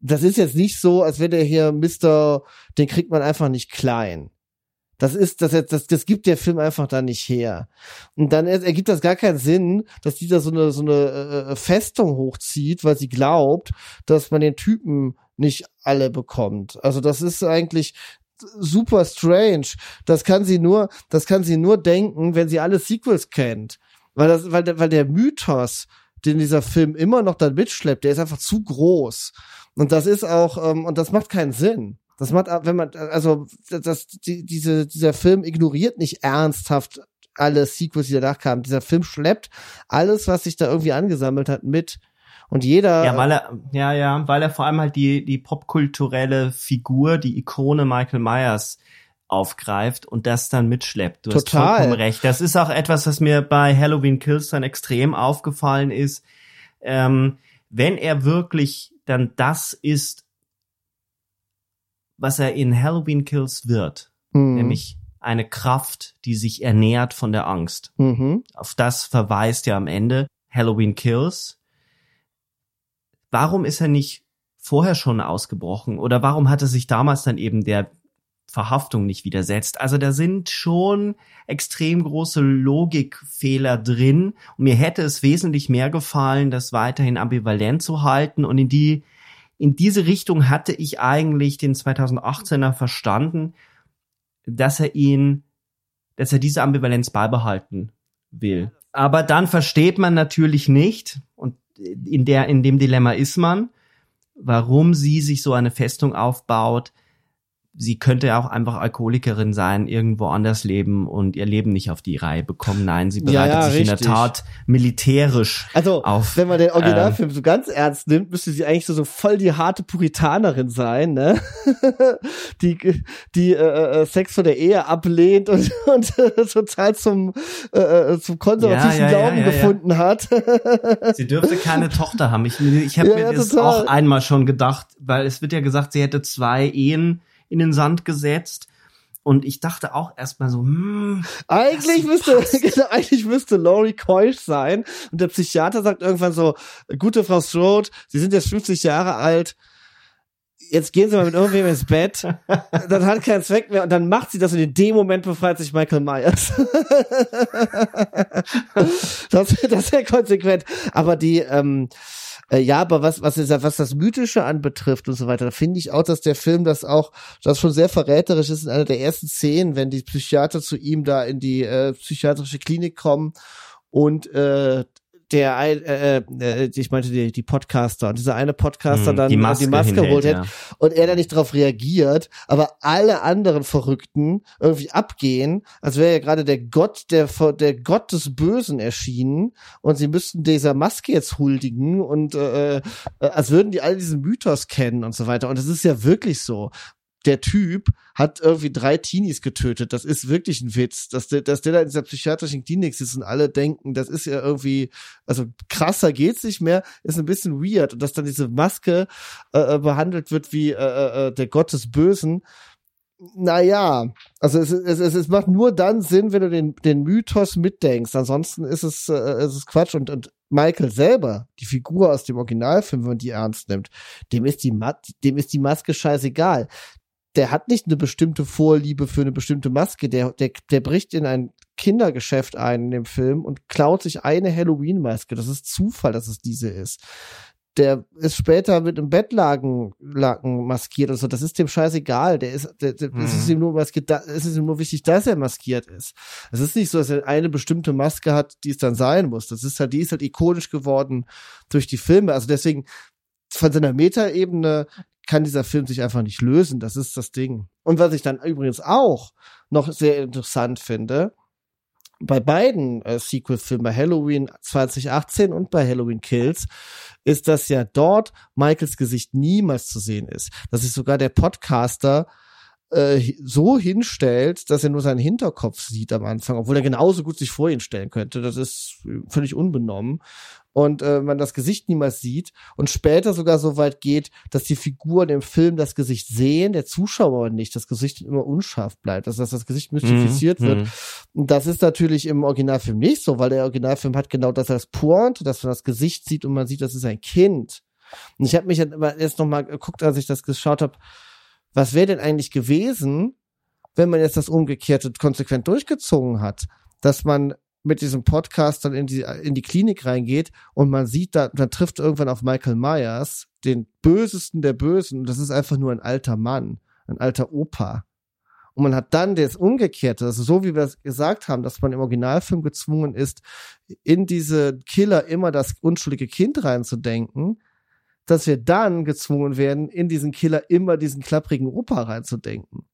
Das ist jetzt nicht so, als wäre der hier Mister, den kriegt man einfach nicht klein. Das ist, das, das, das gibt der Film einfach da nicht her. Und dann ergibt das gar keinen Sinn, dass die da so eine, so eine äh, äh, Festung hochzieht, weil sie glaubt, dass man den Typen nicht alle bekommt. Also das ist eigentlich super strange. Das kann sie nur, das kann sie nur denken, wenn sie alle Sequels kennt. Weil das, weil der, weil der Mythos, den dieser Film immer noch dann mitschleppt, der ist einfach zu groß. Und das ist auch, ähm, und das macht keinen Sinn. Das macht, wenn man, also das, die, diese, dieser Film ignoriert nicht ernsthaft alle Sequels, die danach kamen. Dieser Film schleppt alles, was sich da irgendwie angesammelt hat, mit. Und jeder. Ja, weil er, ja, ja, weil er vor allem halt die, die popkulturelle Figur, die Ikone Michael Myers aufgreift und das dann mitschleppt. Du Total. hast vollkommen recht. Das ist auch etwas, was mir bei Halloween Kills dann extrem aufgefallen ist. Ähm, wenn er wirklich dann das ist, was er in Halloween Kills wird, mhm. nämlich eine Kraft, die sich ernährt von der Angst. Mhm. Auf das verweist ja am Ende Halloween Kills. Warum ist er nicht vorher schon ausgebrochen oder warum hat er sich damals dann eben der Verhaftung nicht widersetzt? Also da sind schon extrem große Logikfehler drin und mir hätte es wesentlich mehr gefallen, das weiterhin ambivalent zu halten und in die in diese Richtung hatte ich eigentlich den 2018er verstanden, dass er ihn, dass er diese Ambivalenz beibehalten will. Aber dann versteht man natürlich nicht, und in der, in dem Dilemma ist man, warum sie sich so eine Festung aufbaut, sie könnte auch einfach Alkoholikerin sein, irgendwo anders leben und ihr Leben nicht auf die Reihe bekommen. Nein, sie bereitet Ja, ja, sich in richtig. der Tat militärisch Also, auf. wenn man den Originalfilm so ganz ernst nimmt, müsste sie eigentlich so, so voll die harte Puritanerin sein, ne? *laughs* die die äh, äh, Sex von der Ehe ablehnt und, *laughs* und äh, total zum äh, äh, zum konservativen Ja, Glauben gefunden hat. *laughs* Sie dürfte keine Tochter haben. Ich, ich habe mir das total. auch einmal schon gedacht, weil es wird ja gesagt, sie hätte zwei Ehen in den Sand gesetzt. Und ich dachte auch erstmal so, hm, eigentlich müsste *laughs* genau, eigentlich müsste Laurie keusch sein und der Psychiater sagt irgendwann so, gute Frau Strode, Sie sind jetzt 50 Jahre alt. Jetzt gehen Sie mal mit irgendwem ins Bett. *laughs* Dann hat keinen Zweck mehr und dann macht sie das und in dem Moment befreit sich Michael Myers. *laughs* das das wäre konsequent. Aber die, ähm, äh, ja, aber was, was, ist, was das Mythische anbetrifft und so weiter, da finde ich auch, dass der Film das auch, das schon sehr verräterisch ist in einer der ersten Szenen, wenn die Psychiater zu ihm da in die äh, psychiatrische Klinik kommen und äh, der ein, äh, äh, ich meinte die, die Podcaster und dieser eine Podcaster hm, dann die äh, Maske, die Maske holt ja. und er da nicht drauf reagiert, aber alle anderen Verrückten irgendwie abgehen, als wäre ja gerade der Gott, der der Gott des Bösen erschienen und sie müssten dieser Maske jetzt huldigen und äh, äh, als würden die alle diesen Mythos kennen und so weiter. Und es ist ja wirklich so. Der Typ hat irgendwie drei Teenies getötet. Das ist wirklich ein Witz, dass der, dass der da in dieser psychiatrischen Klinik sitzt und alle denken, das ist ja irgendwie, also krasser geht's nicht mehr, ist ein bisschen weird. Und dass dann diese Maske äh, äh, behandelt wird wie äh, äh, der Gott des Bösen. Naja, also es, es, es, macht nur dann Sinn, wenn du den, den Mythos mitdenkst. Ansonsten ist es, äh, ist es Quatsch. Und, und Michael selber, die Figur aus dem Originalfilm, wenn man die ernst nimmt, dem ist die, dem ist die Maske scheißegal. Der hat nicht eine bestimmte Vorliebe für eine bestimmte Maske. Der, der, der bricht in ein Kindergeschäft ein in dem Film und klaut sich eine Halloween-Maske. Das ist Zufall, dass es diese ist der ist später mit einem Bettlaken Laken maskiert und so. Das ist dem scheißegal. Der ist, der, der, es ist Mhm. ihm nur maskiert, da, es ist ihm nur wichtig, dass er maskiert ist. Es ist nicht so, dass er eine bestimmte Maske hat, die es dann sein muss. Das ist halt, die ist halt ikonisch geworden durch die Filme. Also deswegen von seiner Metaebene kann dieser Film sich einfach nicht lösen. Das ist das Ding. Und was ich dann übrigens auch noch sehr interessant finde, bei beiden äh, Sequel-Filmen, bei Halloween 2018 und bei Halloween Kills, ist, dass ja dort Michaels Gesicht niemals zu sehen ist. Dass sich sogar der Podcaster äh, so hinstellt, dass er nur seinen Hinterkopf sieht am Anfang, obwohl er genauso gut sich vor ihn stellen könnte. Das ist völlig unbenommen. Und äh, man das Gesicht niemals sieht und später sogar so weit geht, dass die Figuren im Film das Gesicht sehen, der Zuschauer nicht, das Gesicht immer unscharf bleibt, also dass das Gesicht mystifiziert Mhm, wird. mhm. Und das ist natürlich im Originalfilm nicht so, weil der Originalfilm hat genau das als Pointe, dass man das Gesicht sieht und man sieht, das ist ein Kind. Und ich habe mich jetzt aber jetzt noch mal geguckt, als ich das geschaut habe, was wäre denn eigentlich gewesen, wenn man jetzt das Umgekehrte konsequent durchgezogen hat, dass man mit diesem Podcast dann in die, in die Klinik reingeht und man sieht da, man trifft irgendwann auf Michael Myers, den bösesten der Bösen, und das ist einfach nur ein alter Mann, ein alter Opa. Und man hat dann das Umgekehrte, also so wie wir es gesagt haben, dass man im Originalfilm gezwungen ist, in diese Killer immer das unschuldige Kind reinzudenken, dass wir dann gezwungen werden, in diesen Killer immer diesen klapprigen Opa reinzudenken.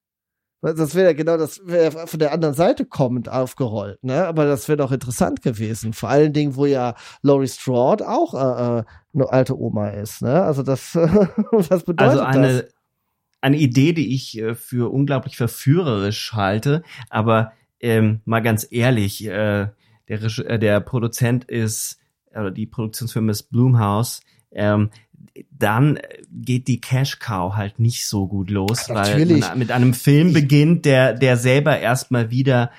Das wäre ja genau das wäre von der anderen Seite kommend aufgerollt, ne? Aber das wäre doch interessant gewesen. Vor allen Dingen, wo ja Laurie Strode auch äh, äh, eine alte Oma ist, ne? Also das, *laughs* was bedeutet Also eine, das? eine Idee, die ich äh, für unglaublich verführerisch halte, aber ähm, mal ganz ehrlich, äh, der, äh, der Produzent ist, oder die Produktionsfirma ist Blumhouse, ähm, dann geht die Cash Cow halt nicht so gut los, weil Natürlich. man mit einem Film beginnt, der, der selber erstmal wieder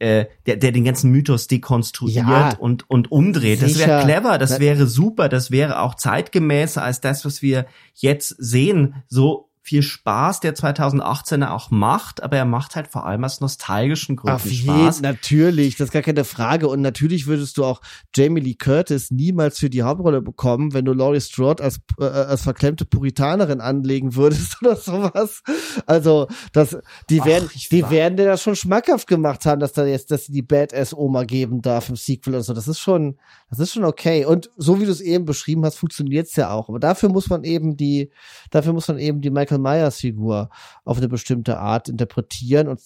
äh, der, der den ganzen Mythos dekonstruiert Ja. und, und umdreht. Das Sicher. wäre clever, das wäre super, das wäre auch zeitgemäßer als das, was wir jetzt sehen. So viel Spaß, der 2018er auch macht, aber er macht halt vor allem aus nostalgischen Gründen Auf Spaß. jeden, natürlich, das ist gar keine Frage. Und natürlich würdest du auch Jamie Lee Curtis niemals für die Hauptrolle bekommen, wenn du Laurie Strode als, äh, als verklemmte Puritanerin anlegen würdest *laughs* oder sowas. Also, das, die Ach, werden, ich die war- werden dir das schon schmackhaft gemacht haben, dass da jetzt, dass die Badass-Oma geben darf im Sequel und so. Das ist schon, das ist schon okay. Und so wie du es eben beschrieben hast, funktioniert's ja auch. Aber dafür muss man eben die, dafür muss man eben die Michael Myers Figur auf eine bestimmte Art interpretieren und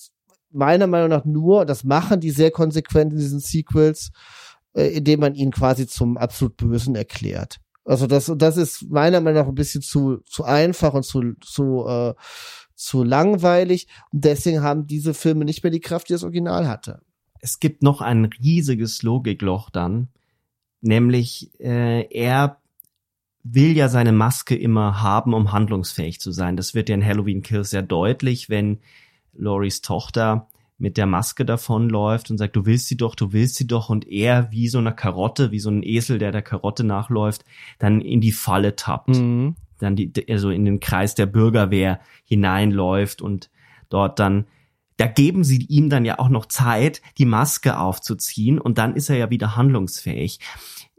meiner Meinung nach nur, das machen die sehr konsequent in diesen Sequels, äh, indem man ihn quasi zum absolut Bösen erklärt. Also das, das ist meiner Meinung nach ein bisschen zu, zu einfach und zu, zu, äh, zu langweilig. Und deswegen haben diese Filme nicht mehr die Kraft, die das Original hatte. es gibt noch ein riesiges Logikloch dann, nämlich äh, er will ja seine Maske immer haben, um handlungsfähig zu sein. Das wird ja in Halloween Kills sehr deutlich, wenn Loris Tochter mit der Maske davonläuft und sagt, du willst sie doch, du willst sie doch, und er wie so eine Karotte, wie so ein Esel, der der Karotte nachläuft, dann in die Falle tappt Mhm. dann die, also in den Kreis der Bürgerwehr hineinläuft und dort dann, da geben sie ihm dann ja auch noch Zeit, die Maske aufzuziehen und dann ist er ja wieder handlungsfähig.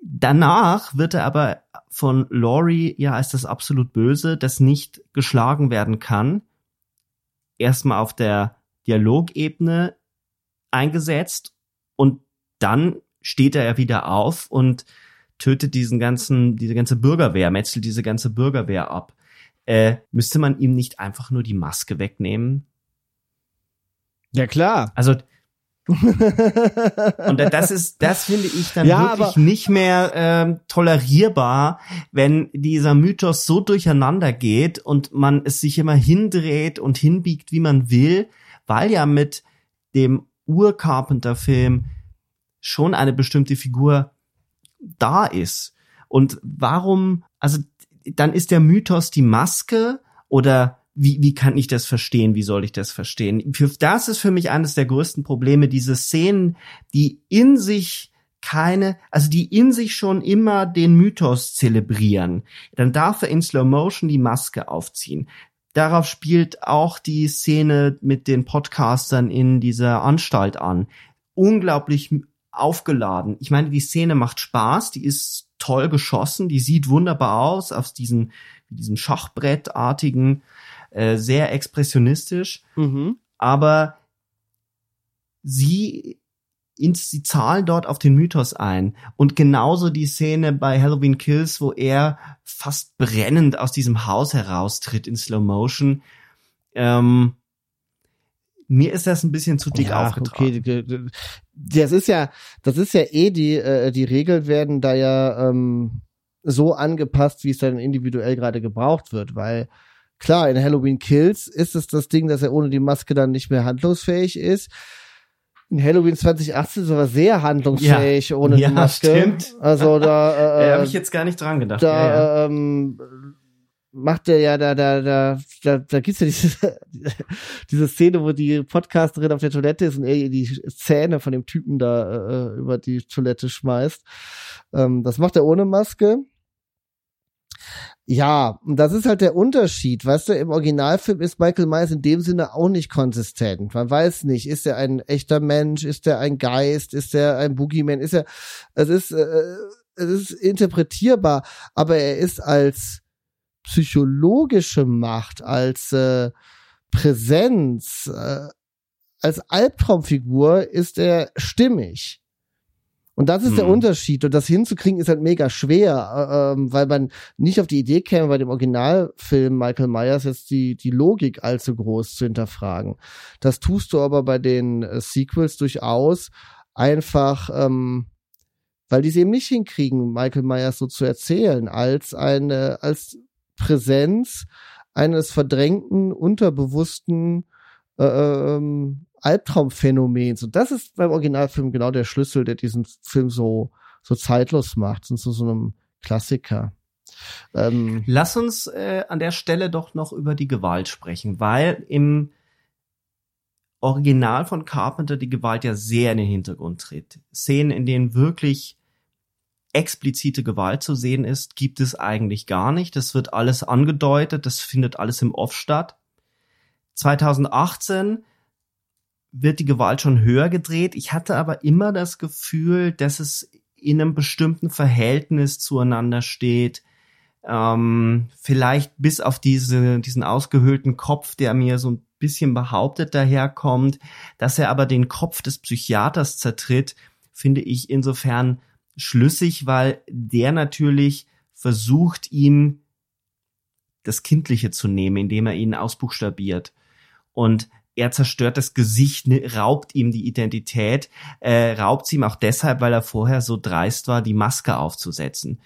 Danach wird er aber von Laurie ja als das absolut Böse, das nicht geschlagen werden kann, erstmal auf der Dialogebene eingesetzt und dann steht er ja wieder auf und tötet diesen ganzen, diese ganze Bürgerwehr, metzelt diese ganze Bürgerwehr ab. Äh, müsste man ihm nicht einfach nur die Maske wegnehmen? Ja, klar. Also, *laughs* und das ist, das finde ich dann Ja, wirklich nicht mehr ähm, tolerierbar, wenn dieser Mythos so durcheinander geht und man es sich immer hindreht und hinbiegt, wie man will, weil ja mit dem Ur-Carpenter-Film schon eine bestimmte Figur da ist. Und warum, also dann ist der Mythos die Maske oder wie, wie kann ich das verstehen? Wie soll ich das verstehen? Für, das ist für mich eines der größten Probleme, diese Szenen, die in sich keine, also die in sich schon immer den Mythos zelebrieren. Dann darf er in Slow Motion die Maske aufziehen. Darauf spielt auch die Szene mit den Podcastern in dieser Anstalt an. Unglaublich aufgeladen. Ich meine, die Szene macht Spaß, die ist toll geschossen, die sieht wunderbar aus, aus diesen, diesem Schachbrettartigen, äh, sehr expressionistisch, Mhm. aber sie, sie zahlen dort auf den Mythos ein. Und genauso die Szene bei Halloween Kills, wo er fast brennend aus diesem Haus heraustritt in Slow Motion. Ähm, mir ist das ein bisschen zu dick ja, aufgetragen. okay. Das ist ja, das ist ja eh die, äh, die Regeln werden da ja ähm, so angepasst, wie es dann individuell gerade gebraucht wird, weil klar, in Halloween Kills ist es das Ding, dass er ohne die Maske dann nicht mehr handlungsfähig ist. In Halloween 2018 ist er aber sehr handlungsfähig ohne Ja, die Maske. stimmt. Also da, Äh, *laughs* äh, Habe ich jetzt gar nicht dran gedacht. ja, ja. da ähm, macht er ja da da da da, da gibt's ja diese *laughs* diese Szene, wo die Podcasterin auf der Toilette ist und er die Zähne von dem Typen da äh, über die Toilette schmeißt. Ähm, das macht er ohne Maske. Ja, und das ist halt der Unterschied. Weißt du, im Originalfilm ist Michael Myers in dem Sinne auch nicht konsistent. Man weiß nicht, ist er ein echter Mensch, ist er ein Geist, ist er ein Boogeyman, ist er, es ist, äh, es ist interpretierbar, aber er ist als psychologische Macht, als äh, Präsenz, äh, als Albtraumfigur ist er stimmig. Und das ist der Hm. Unterschied. Und das hinzukriegen ist halt mega schwer, äh, ähm, weil man nicht auf die Idee käme, bei dem Originalfilm Michael Myers jetzt die, die Logik allzu groß zu hinterfragen. Das tust du aber bei den äh, Sequels durchaus einfach, ähm, weil die es eben nicht hinkriegen, Michael Myers so zu erzählen, als eine, als Präsenz eines verdrängten, unterbewussten äh, ähm, Albtraumphänomens. Und das ist beim Originalfilm genau der Schlüssel, der diesen Film so, so zeitlos macht und zu so einem Klassiker. Ähm, Lass uns äh, an der Stelle doch noch über die Gewalt sprechen, weil im Original von Carpenter die Gewalt ja sehr in den Hintergrund tritt. Szenen, in denen wirklich explizite Gewalt zu sehen ist, gibt es eigentlich gar nicht. Das wird alles angedeutet, das findet alles im Off statt. 2018 wird die Gewalt schon höher gedreht. Ich hatte aber immer das Gefühl, dass es in einem bestimmten Verhältnis zueinander steht. Ähm, vielleicht bis auf diese, diesen ausgehöhlten Kopf, der mir so ein bisschen behauptet daherkommt, dass er aber den Kopf des Psychiaters zertritt, finde ich insofern schlüssig, weil der natürlich versucht, ihm das Kindliche zu nehmen, indem er ihn ausbuchstabiert. Und er zerstört das Gesicht, ne, raubt ihm die Identität, äh, raubt sie ihm auch deshalb, weil er vorher so dreist war, die Maske aufzusetzen.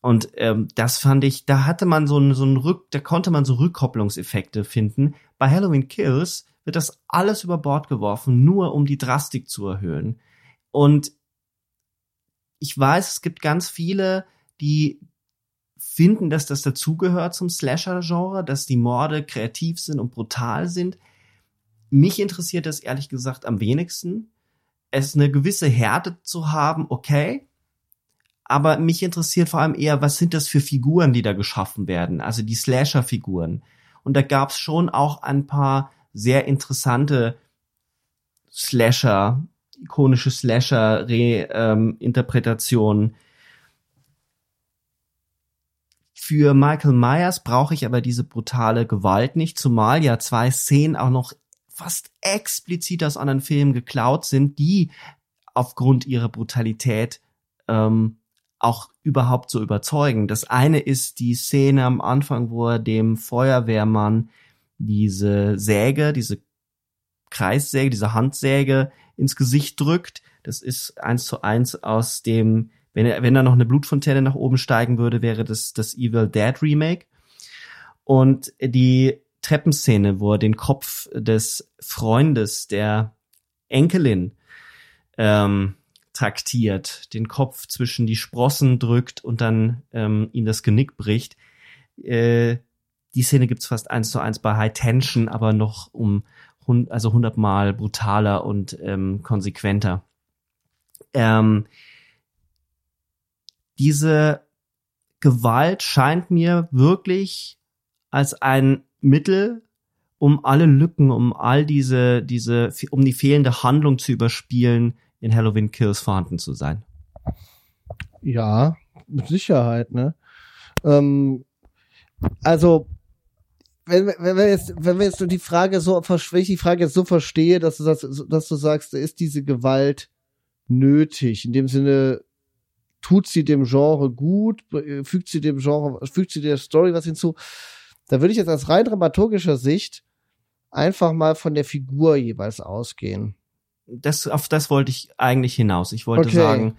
Und ähm, das fand ich, da hatte man so ein, so ein Rück, da konnte man so Rückkopplungseffekte finden. Bei Halloween Kills wird das alles über Bord geworfen, nur um die Drastik zu erhöhen. Und ich weiß, es gibt ganz viele, die finden, dass das dazugehört zum Slasher-Genre, dass die Morde kreativ sind und brutal sind. Mich interessiert das ehrlich gesagt am wenigsten. Es eine gewisse Härte zu haben, okay. Aber mich interessiert vor allem eher, was sind das für Figuren, die da geschaffen werden? Also die Slasher-Figuren. Und da gab es schon auch ein paar sehr interessante Slasher, ikonische Slasher-Interpretationen. Ähm, Für Michael Myers brauche ich aber diese brutale Gewalt nicht, zumal ja zwei Szenen auch noch fast explizit aus anderen Filmen geklaut sind, die aufgrund ihrer Brutalität ähm, auch überhaupt so überzeugen. Das eine ist die Szene am Anfang, wo er dem Feuerwehrmann diese Säge, diese Kreissäge, diese Handsäge ins Gesicht drückt. Das ist eins zu eins aus dem, wenn er, wenn da noch eine Blutfontäne nach oben steigen würde, wäre das das Evil Dead Remake. Und die Treppenszene, wo er den Kopf des Freundes der Enkelin ähm, traktiert, den Kopf zwischen die Sprossen drückt und dann ähm, ihm das Genick bricht. Äh, die Szene gibt's fast eins zu eins bei High Tension, aber noch um also hundertmal brutaler und ähm, konsequenter. Ähm, diese Gewalt scheint mir wirklich als ein Mittel, um alle Lücken, um all diese, diese, um die fehlende Handlung zu überspielen, in Halloween Kills vorhanden zu sein. Ja, mit Sicherheit, ne? Ähm, also, wenn, wenn wir jetzt, wenn wir jetzt die Frage so, wenn ich die Frage jetzt so verstehe, dass du sagst, dass du sagst, ist diese Gewalt nötig? In dem Sinne, tut sie dem Genre gut, fügt sie dem Genre, fügt sie der Story was hinzu? Da würde ich jetzt aus rein dramaturgischer Sicht einfach mal von der Figur jeweils ausgehen. Das, auf das wollte ich eigentlich hinaus. Ich wollte okay. sagen,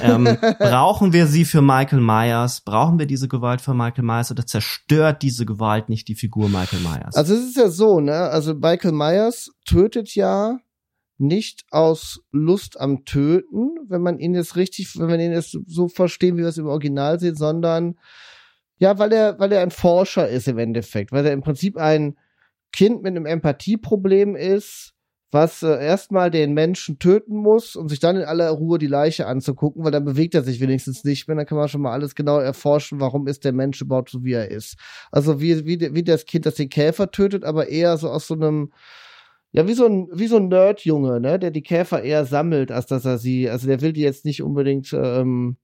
ähm, *laughs* brauchen wir sie für Michael Myers? Brauchen wir diese Gewalt für Michael Myers oder zerstört diese Gewalt nicht die Figur Michael Myers? Also es ist ja so, ne? Also Michael Myers tötet ja nicht aus Lust am Töten, wenn man ihn jetzt richtig, wenn man ihn jetzt so verstehen, wie wir es im Original sehen, sondern ja, weil er, weil er ein Forscher ist im Endeffekt, weil er im Prinzip ein Kind mit einem Empathieproblem ist, was äh, erstmal den Menschen töten muss und sich dann in aller Ruhe die Leiche anzugucken, weil dann bewegt er sich wenigstens nicht mehr, dann kann man schon mal alles genau erforschen, warum ist der Mensch überhaupt so, wie er ist. Also wie, wie, wie das Kind, das den Käfer tötet, aber eher so aus so einem, ja, wie so ein, wie so ein Nerdjunge, ne, der die Käfer eher sammelt, als dass er sie, also der will die jetzt nicht unbedingt, ähm,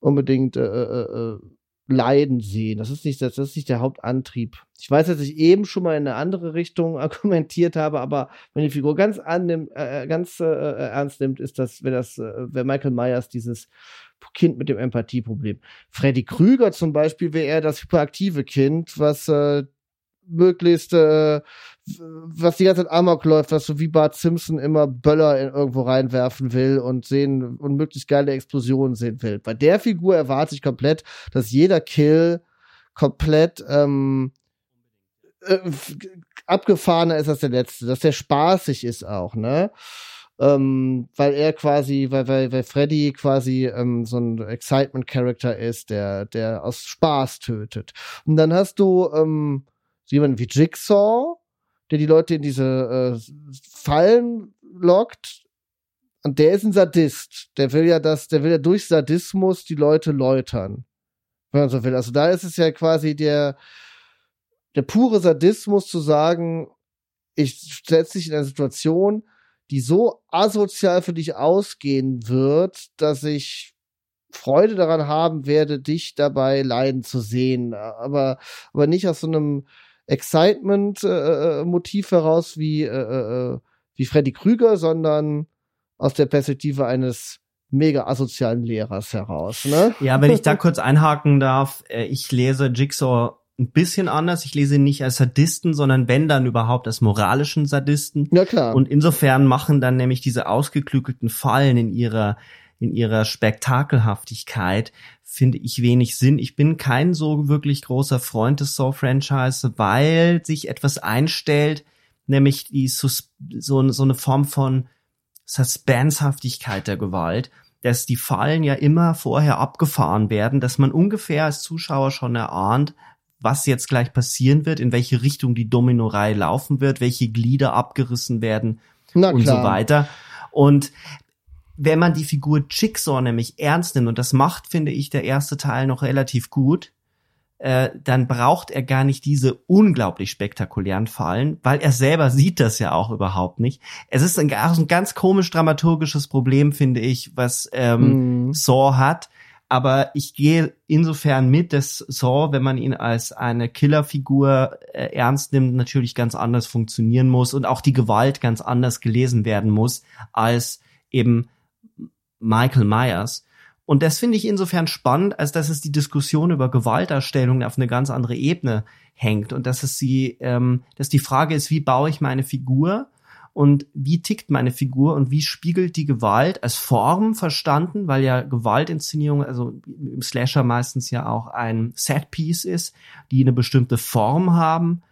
unbedingt, äh, äh, äh leiden sehen. Das ist nicht, das, ist nicht der Hauptantrieb. Ich weiß, dass ich eben schon mal in eine andere Richtung *laughs* argumentiert habe, aber wenn die Figur ganz annimmt, äh, äh, ganz äh, äh, ernst nimmt, ist das, wenn das, äh, wer Michael Myers dieses Kind mit dem Empathieproblem. Freddy Krüger zum Beispiel wäre eher das hyperaktive Kind, was äh, möglichst, äh, was die ganze Zeit Amok läuft, was so wie Bart Simpson immer Böller in irgendwo reinwerfen will und sehen und möglichst geile Explosionen sehen will. Bei der Figur erwarte ich komplett, dass jeder Kill komplett ähm, äh, abgefahrener ist als der letzte, dass der spaßig ist auch, ne? Ähm, weil er quasi, weil, weil, weil Freddy quasi ähm, so ein Excitement-Character ist, der, der aus Spaß tötet. Und dann hast du ähm, so jemanden wie Jigsaw, der die Leute in diese äh, Fallen lockt, Und der ist ein Sadist. Der will ja das, der will ja durch Sadismus die Leute läutern. Wenn man so will. Also da ist es ja quasi der, der pure Sadismus zu sagen, ich setze dich in eine Situation, die so asozial für dich ausgehen wird, dass ich Freude daran haben werde, dich dabei leiden zu sehen. Aber, aber nicht aus so einem Excitement-Motiv äh, äh heraus wie, äh, äh, äh, wie Freddy Krüger, sondern aus der Perspektive eines mega asozialen Lehrers heraus. Ne? Ja, wenn ich da *laughs* kurz einhaken darf, ich lese Jigsaw ein bisschen anders. Ich lese ihn nicht als Sadisten, sondern wenn dann überhaupt als moralischen Sadisten. Ja klar. Und insofern machen dann nämlich diese ausgeklügelten Fallen in ihrer in ihrer Spektakelhaftigkeit finde ich wenig Sinn. Ich bin kein so wirklich großer Freund des Saw-Franchise, weil sich etwas einstellt, nämlich die Sus so, so eine Form von Suspensehaftigkeit der Gewalt, dass die Fallen ja immer vorher abgefahren werden, dass man ungefähr als Zuschauer schon erahnt, was jetzt gleich passieren wird, in welche Richtung die Dominorei laufen wird, welche Glieder abgerissen werden und so weiter. Und wenn man die Figur Jigsaw nämlich ernst nimmt, und das macht, finde ich, der erste Teil noch relativ gut, äh, dann braucht er gar nicht diese unglaublich spektakulären Fallen, weil er selber sieht das ja auch überhaupt nicht. Es ist ein, ein ganz komisch dramaturgisches Problem, finde ich, was ähm, mm. Saw hat, aber ich gehe insofern mit, dass Saw, wenn man ihn als eine Killerfigur äh, ernst nimmt, natürlich ganz anders funktionieren muss und auch die Gewalt ganz anders gelesen werden muss als eben Michael Myers. Und das finde ich insofern spannend, als dass es die Diskussion über Gewaltdarstellung auf eine ganz andere Ebene hängt und dass es sie, ähm, dass die Frage ist, wie baue ich meine Figur und wie tickt meine Figur und wie spiegelt die Gewalt als Form verstanden, weil ja Gewaltinszenierung, also im Slasher meistens ja auch ein Setpiece ist, die eine bestimmte Form haben.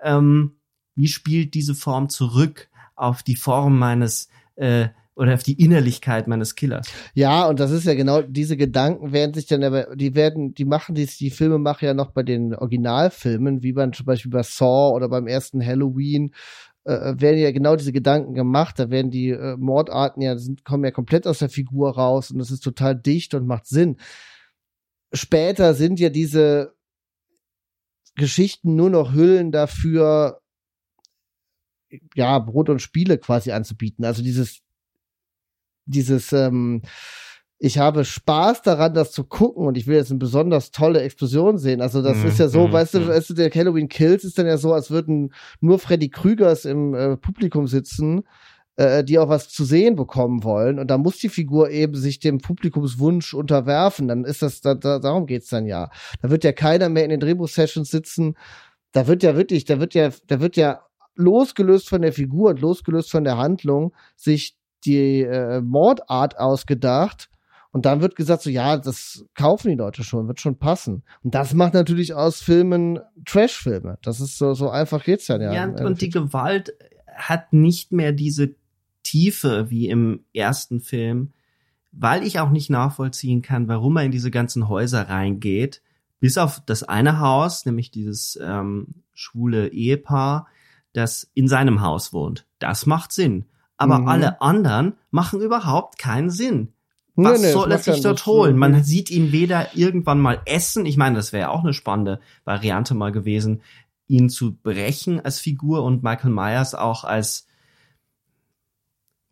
Ähm, wie spielt diese Form zurück auf die Form meines äh, oder auf die Innerlichkeit meines Killers. Ja, und das ist ja genau, diese Gedanken werden sich dann aber, die werden, die machen die, die Filme machen ja noch bei den Originalfilmen, wie beim zum Beispiel bei Saw oder beim ersten Halloween äh, äh, werden ja genau diese Gedanken gemacht. Da werden die äh, Mordarten ja, sind, kommen ja komplett aus der Figur raus und das ist total dicht und macht Sinn. Später sind ja diese Geschichten nur noch Hüllen dafür, ja, Brot und Spiele quasi anzubieten. Also dieses, dieses, ähm, ich habe Spaß daran, das zu gucken und ich will jetzt eine besonders tolle Explosion sehen. Also das mm, ist ja so, mm, weißt du, mm. weißt du, der Halloween Kills ist dann ja so, als würden nur Freddy Krügers im äh, Publikum sitzen, äh, die auch was zu sehen bekommen wollen. Und da muss die Figur eben sich dem Publikumswunsch unterwerfen. Dann ist das, da, da, darum geht's dann ja. Da wird ja keiner mehr in den Drehbuch-Sessions sitzen. Da wird ja wirklich, da wird ja, da wird ja losgelöst von der Figur und losgelöst von der Handlung sich die äh, Mordart ausgedacht und dann wird gesagt, so ja, das kaufen die Leute schon, wird schon passen. Und das macht natürlich aus Filmen Trash-Filme. Das ist so, so einfach geht's ja. Ja, und, und die Gewalt hat nicht mehr diese Tiefe wie im ersten Film, weil ich auch nicht nachvollziehen kann, warum er in diese ganzen Häuser reingeht. Bis auf das eine Haus, nämlich dieses ähm, schwule Ehepaar, das in seinem Haus wohnt. Das macht Sinn. Aber mhm. alle anderen machen überhaupt keinen Sinn. Was nee, nee, soll er sich dort holen? Man sieht ihn weder irgendwann mal essen. Ich meine, das wäre ja auch eine spannende Variante mal gewesen, ihn zu brechen als Figur und Michael Myers auch als,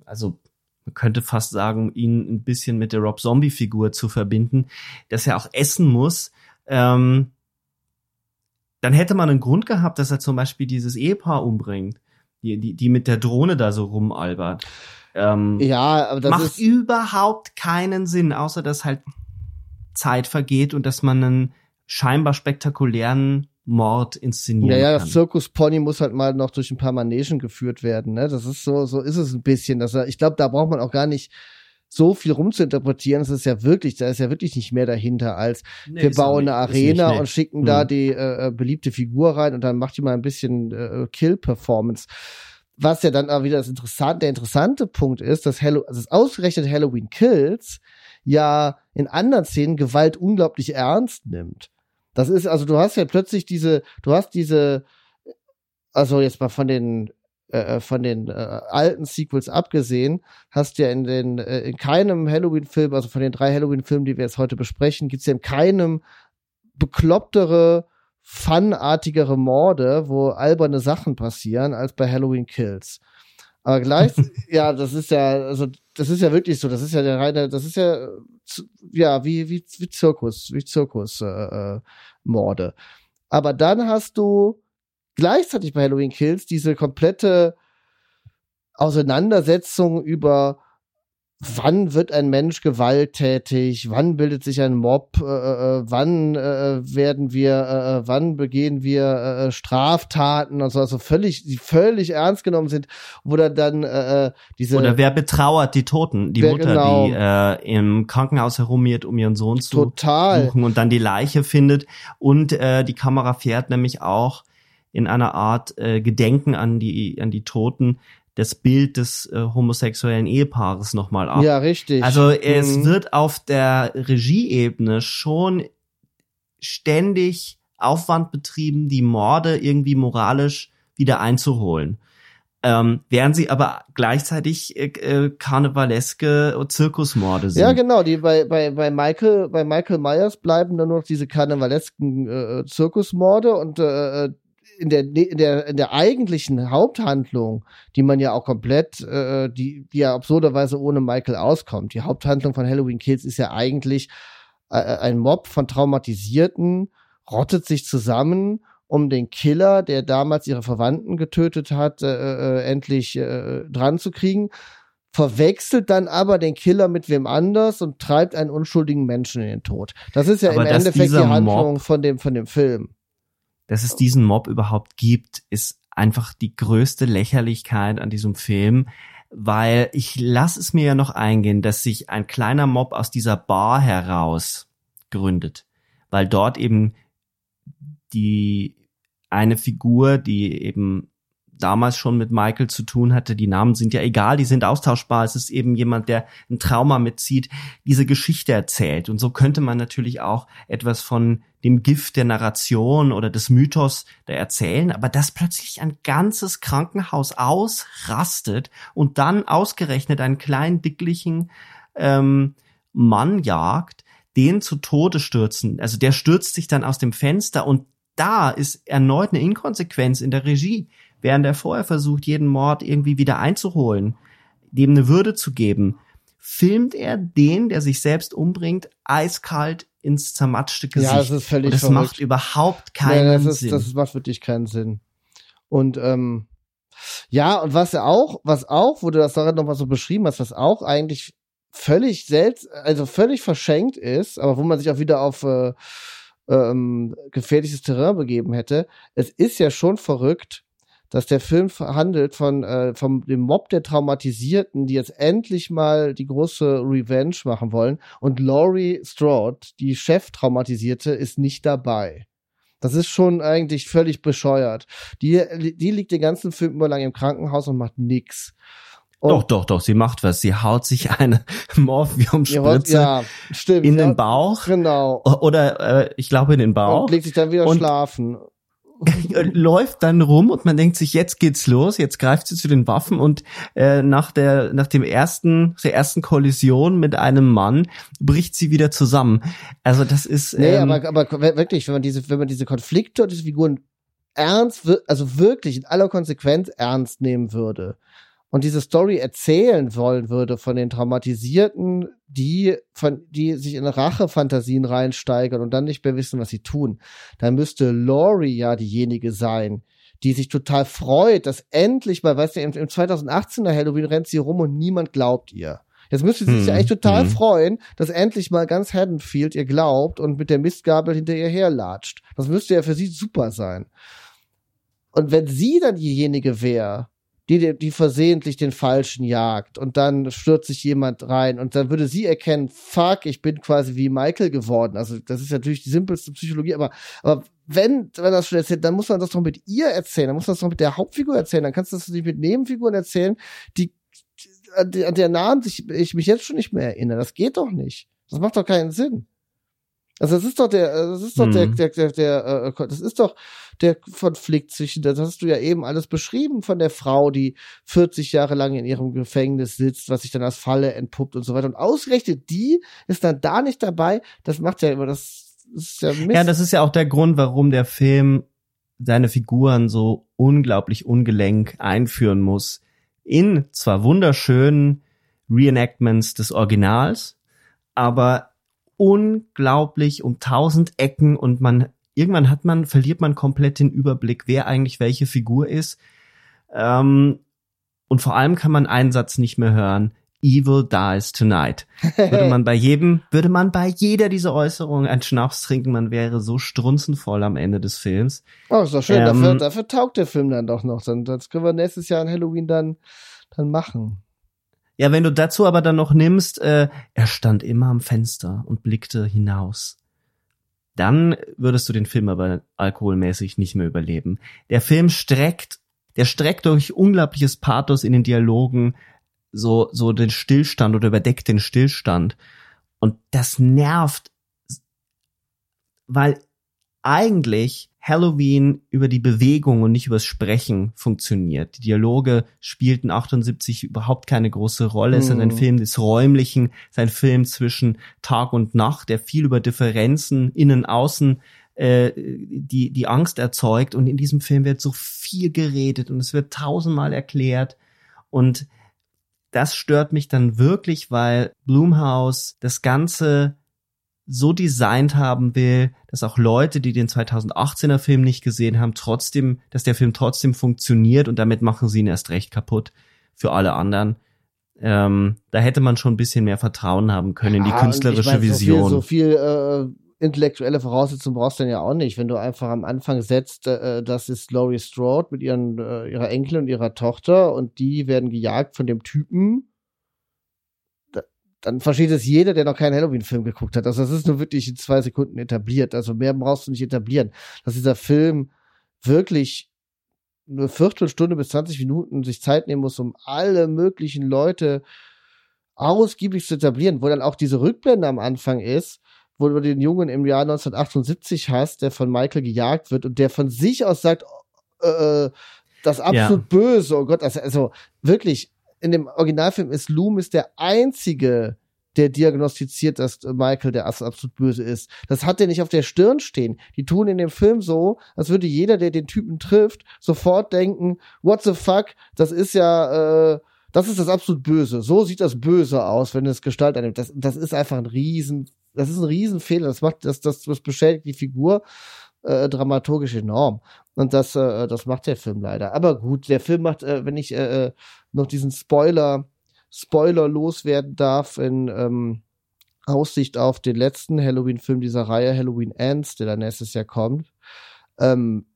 also man könnte fast sagen, ihn ein bisschen mit der Rob Zombie Figur zu verbinden, dass er auch essen muss. Ähm, dann hätte man einen Grund gehabt, dass er zum Beispiel dieses Ehepaar umbringt, die, die, die mit der Drohne da so rumalbert. Ähm, ja, aber das macht ist überhaupt keinen Sinn, außer dass halt Zeit vergeht und dass man einen scheinbar spektakulären Mord inszenieren ja, ja, kann. das Zirkuspony muss halt mal noch durch ein paar Manegen geführt werden, ne? Das ist so, so ist es ein bisschen. Dass er, ich glaube, da braucht man auch gar nicht so viel rumzuinterpretieren. Es ist ja wirklich, da ist ja wirklich nicht mehr dahinter als nee, wir bauen eine Arena nicht, nee. und schicken hm. da die äh, äh, beliebte Figur rein und dann macht die mal ein bisschen äh, Kill-Performance was ja dann auch wieder das interessante, der interessante Punkt ist, dass Hallo, also das ausgerechnet Halloween Kills ja in anderen Szenen Gewalt unglaublich ernst nimmt. Das ist, also du hast ja plötzlich diese, du hast diese, also jetzt mal von den äh, von den äh, alten Sequels abgesehen, hast ja in den äh, in keinem Halloween-Film, also von den drei Halloween-Filmen, die wir jetzt heute besprechen, gibt's ja in keinem beklopptere, funartigere Morde, wo alberne Sachen passieren, als bei Halloween Kills. Aber gleich, *laughs* ja, das ist ja, also das ist ja wirklich so. Das ist ja der reine, das ist ja, ja wie wie wie Zirkus, wie Zirkus äh, äh, Morde. Aber dann hast du gleichzeitig bei Halloween Kills diese komplette Auseinandersetzung über wann wird ein Mensch gewalttätig, wann bildet sich ein Mob, äh, äh, wann äh, werden wir, äh, äh wann begehen wir äh, äh, Straftaten und so, also völlig, die völlig ernst genommen sind, wo dann, äh, diese oder wer betrauert die Toten, die Mutter, genau, die äh, im Krankenhaus herumirrt, um ihren Sohn zu total. suchen und dann die Leiche findet. Und äh, die Kamera fährt nämlich auch in einer Art äh, Gedenken an die an die Toten das Bild des äh, homosexuellen Ehepaares nochmal ab. Ja, richtig. Also es mhm. wird auf der Regieebene schon ständig Aufwand betrieben, die Morde irgendwie moralisch wieder einzuholen. Ähm, während sie aber gleichzeitig äh, äh, karnevaleske Zirkusmorde sind. Ja, genau, die bei, bei, bei Michael, bei Michael Myers bleiben dann nur noch diese karnevalesken äh, Zirkusmorde und äh, äh in der, in der, in der eigentlichen Haupthandlung, die man ja auch komplett, äh, die, die ja absurderweise ohne Michael auskommt. Die Haupthandlung von Halloween Kills ist ja eigentlich äh, äh, ein Mob von Traumatisierten, rottet sich zusammen, um den Killer, der damals ihre Verwandten getötet hat, äh, äh, endlich äh, dran zu kriegen, verwechselt dann aber den Killer mit wem anders und treibt einen unschuldigen Menschen in den Tod. Das ist ja aber im Endeffekt die Handlung Mob von dem, von dem Film dass es diesen Mob überhaupt gibt, ist einfach die größte Lächerlichkeit an diesem Film, weil ich lasse es mir ja noch eingehen, dass sich ein kleiner Mob aus dieser Bar heraus gründet, weil dort eben die eine Figur, die eben damals schon mit Michael zu tun hatte. Die Namen sind ja egal, die sind austauschbar. Es ist eben jemand, der ein Trauma mitzieht, diese Geschichte erzählt. Und so könnte man natürlich auch etwas von dem Gift der Narration oder des Mythos da erzählen, aber dass plötzlich ein ganzes Krankenhaus ausrastet und dann ausgerechnet einen kleinen, dicklichen ähm, Mann jagt, den zu Tode stürzen. Also der stürzt sich dann aus dem Fenster und da ist erneut eine Inkonsequenz in der Regie während er vorher versucht, jeden Mord irgendwie wieder einzuholen, dem eine Würde zu geben, filmt er den, der sich selbst umbringt, eiskalt ins zermatschte Gesicht. Ja, das ist völlig Und das verrückt. macht überhaupt keinen ja, das ist, Sinn. Das macht wirklich keinen Sinn. Und ähm, ja, und was auch, was auch, wo du das daran nochmal so beschrieben hast, was auch eigentlich völlig selbst, also völlig verschenkt ist, aber wo man sich auch wieder auf äh, ähm, gefährliches Terrain begeben hätte. Es ist ja schon verrückt, dass der Film handelt von, äh, vom dem Mob der Traumatisierten, die jetzt endlich mal die große Revenge machen wollen. Und Laurie Strode, die Chef-Traumatisierte, ist nicht dabei. Das ist schon eigentlich völlig bescheuert. Die, die liegt den ganzen Film über lang im Krankenhaus und macht nix. Und doch, doch, doch, sie macht was. Sie haut sich eine *laughs* Morphium-Spritze ja, stimmt, in den Bauch. Genau. Oder äh, ich glaube in den Bauch. Und legt sich dann wieder und schlafen. *laughs* läuft dann rum und man denkt sich, jetzt geht's los, jetzt greift sie zu den Waffen und äh, nach der nach dem ersten der ersten Kollision mit einem Mann bricht sie wieder zusammen. Also das ist nee, ähm, aber aber wirklich, wenn man diese wenn man diese Konflikte und diese Figuren ernst also wirklich in aller Konsequenz ernst nehmen würde, und diese Story erzählen wollen würde von den Traumatisierten, die von, die sich in Rachefantasien reinsteigern und dann nicht mehr wissen, was sie tun, dann müsste Laurie ja diejenige sein, die sich total freut, dass endlich mal, weißt du, im, im 2018er Halloween rennt sie rum und niemand glaubt ihr. Jetzt müsste sie hm, sich eigentlich total hm. freuen, dass endlich mal ganz Haddonfield ihr glaubt und mit der Mistgabel hinter ihr herlatscht. Das müsste ja für sie super sein. Und wenn sie dann diejenige wäre, die, die versehentlich den Falschen jagt und dann stürzt sich jemand rein und dann würde sie erkennen, fuck, ich bin quasi wie Michael geworden. Also das ist natürlich die simpelste Psychologie, aber, aber wenn, wenn das schon erzählt, dann muss man das doch mit ihr erzählen, dann muss man das doch mit der Hauptfigur erzählen, dann kannst du das nicht mit Nebenfiguren erzählen, die, an der Namen sich, ich mich jetzt schon nicht mehr erinnere. Das geht doch nicht. Das macht doch keinen Sinn. Also das ist doch der, das ist doch mhm. der, der, der, der, äh, das ist doch der Konflikt zwischen, das hast du ja eben alles beschrieben von der Frau, die 40 Jahre lang in ihrem Gefängnis sitzt, was sich dann als Falle entpuppt und so weiter. Und ausgerechnet die ist dann da nicht dabei. Das macht ja immer das, das ist ja Mist. Ja, das ist ja auch der Grund, warum der Film seine Figuren so unglaublich ungelenk einführen muss. In zwar wunderschönen Reenactments des Originals, aber unglaublich um tausend Ecken und man irgendwann hat man verliert man komplett den Überblick, wer eigentlich welche Figur ist. Ähm, und vor allem kann man einen Satz nicht mehr hören. Evil dies tonight. *laughs* Würde man bei jedem, würde man bei jeder dieser Äußerungen einen Schnaps trinken, man wäre so strunzenvoll am Ende des Films. Oh, ist doch schön. Ähm, dafür, dafür taugt der Film dann doch noch. Dann, das können wir nächstes Jahr an Halloween dann, dann machen. Ja, wenn du dazu aber dann noch nimmst, äh, er stand immer am Fenster und blickte hinaus. Dann würdest du den Film aber alkoholmäßig nicht mehr überleben. Der Film streckt, der streckt durch unglaubliches Pathos in den Dialogen so, so den Stillstand oder überdeckt den Stillstand. Und das nervt, weil eigentlich Halloween über die Bewegung und nicht übers Sprechen funktioniert. Die Dialoge spielten 78 überhaupt keine große Rolle. Es ist ein mhm. Film des Räumlichen, es ist ein Film zwischen Tag und Nacht, der viel über Differenzen innen, außen äh, die, die Angst erzeugt. Und in diesem Film wird so viel geredet und es wird tausendmal erklärt. Und das stört mich dann wirklich, weil Blumhaus das Ganze so designt haben will, dass auch Leute, die den 2018er Film nicht gesehen haben, trotzdem, dass der Film trotzdem funktioniert und damit machen sie ihn erst recht kaputt für alle anderen. Ähm, da hätte man schon ein bisschen mehr Vertrauen haben können in die künstlerische ich mein, Vision. So viel, so viel äh, intellektuelle Voraussetzungen brauchst du dann ja auch nicht, wenn du einfach am Anfang setzt, äh, das ist Laurie Strode mit ihren, äh, ihrer Enkel und ihrer Tochter und die werden gejagt von dem Typen, dann versteht es jeder, der noch keinen Halloween-Film geguckt hat. Also das ist nur wirklich in zwei Sekunden etabliert. Also mehr brauchst du nicht etablieren. Dass dieser Film wirklich eine Viertelstunde bis 20 Minuten sich Zeit nehmen muss, um alle möglichen Leute ausgiebig zu etablieren, wo dann auch diese Rückblende am Anfang ist, wo du den Jungen im Jahr 1978 hast, der von Michael gejagt wird und der von sich aus sagt, äh, äh das absolut ja. böse, oh Gott, also, also wirklich, in dem Originalfilm ist Loomis der einzige, der diagnostiziert, dass Michael der absolut böse ist. Das hat er nicht auf der Stirn stehen. Die tun in dem Film so, als würde jeder, der den Typen trifft, sofort denken, what the fuck, das ist ja, äh, das ist das absolut Böse. So sieht das Böse aus, wenn es Gestalt annimmt. Das, das ist einfach ein Riesen, das ist ein Riesenfehler. Das macht, das, das, das beschädigt die Figur äh, dramaturgisch enorm. Und das, äh, das macht der Film leider. Aber gut, der Film macht, äh, wenn ich äh, äh noch diesen Spoiler, Spoiler loswerden darf in ähm, Aussicht auf den letzten Halloween-Film dieser Reihe, Halloween Ends, der dann nächstes Jahr kommt. Ähm,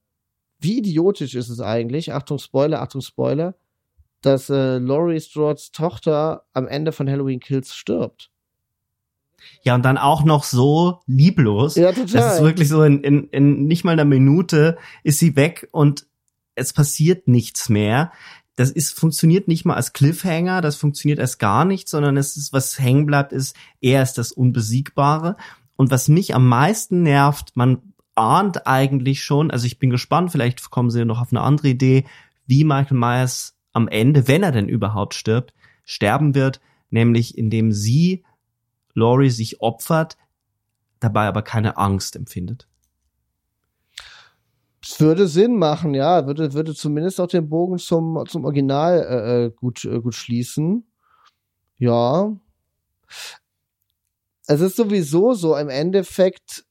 wie idiotisch ist es eigentlich, Achtung Spoiler, Achtung Spoiler, dass äh, Laurie Strode's Tochter am Ende von Halloween Kills stirbt. Ja, und dann auch noch so lieblos. Ja, total. Das ist wirklich so in, in, in nicht mal einer Minute ist sie weg und es passiert nichts mehr das ist, funktioniert nicht mal als Cliffhanger, das funktioniert erst gar nicht, sondern es ist, was hängen bleibt, ist, er ist das Unbesiegbare. Und was mich am meisten nervt, man ahnt eigentlich schon, also ich bin gespannt, vielleicht kommen sie noch auf eine andere Idee, wie Michael Myers am Ende, wenn er denn überhaupt stirbt, sterben wird, nämlich indem sie, Laurie, sich opfert, dabei aber keine Angst empfindet. Es würde Sinn machen, ja, würde, würde zumindest auch den Bogen zum, zum Original äh, äh, gut, äh, gut schließen. Ja. Es ist sowieso so, im Endeffekt,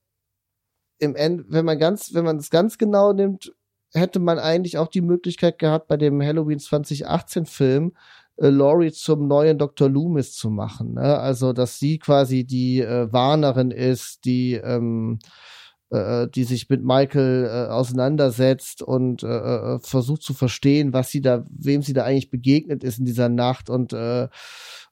im End, wenn man ganz, wenn man es ganz genau nimmt, hätte man eigentlich auch die Möglichkeit gehabt, bei dem Halloween 2018 Film äh, Laurie zum neuen Dr. Loomis zu machen. Ne? Also, dass sie quasi die äh, Warnerin ist, die ähm, äh, die sich mit Michael äh, auseinandersetzt und äh, äh, versucht zu verstehen, was sie da, wem sie da eigentlich begegnet ist in dieser Nacht und äh,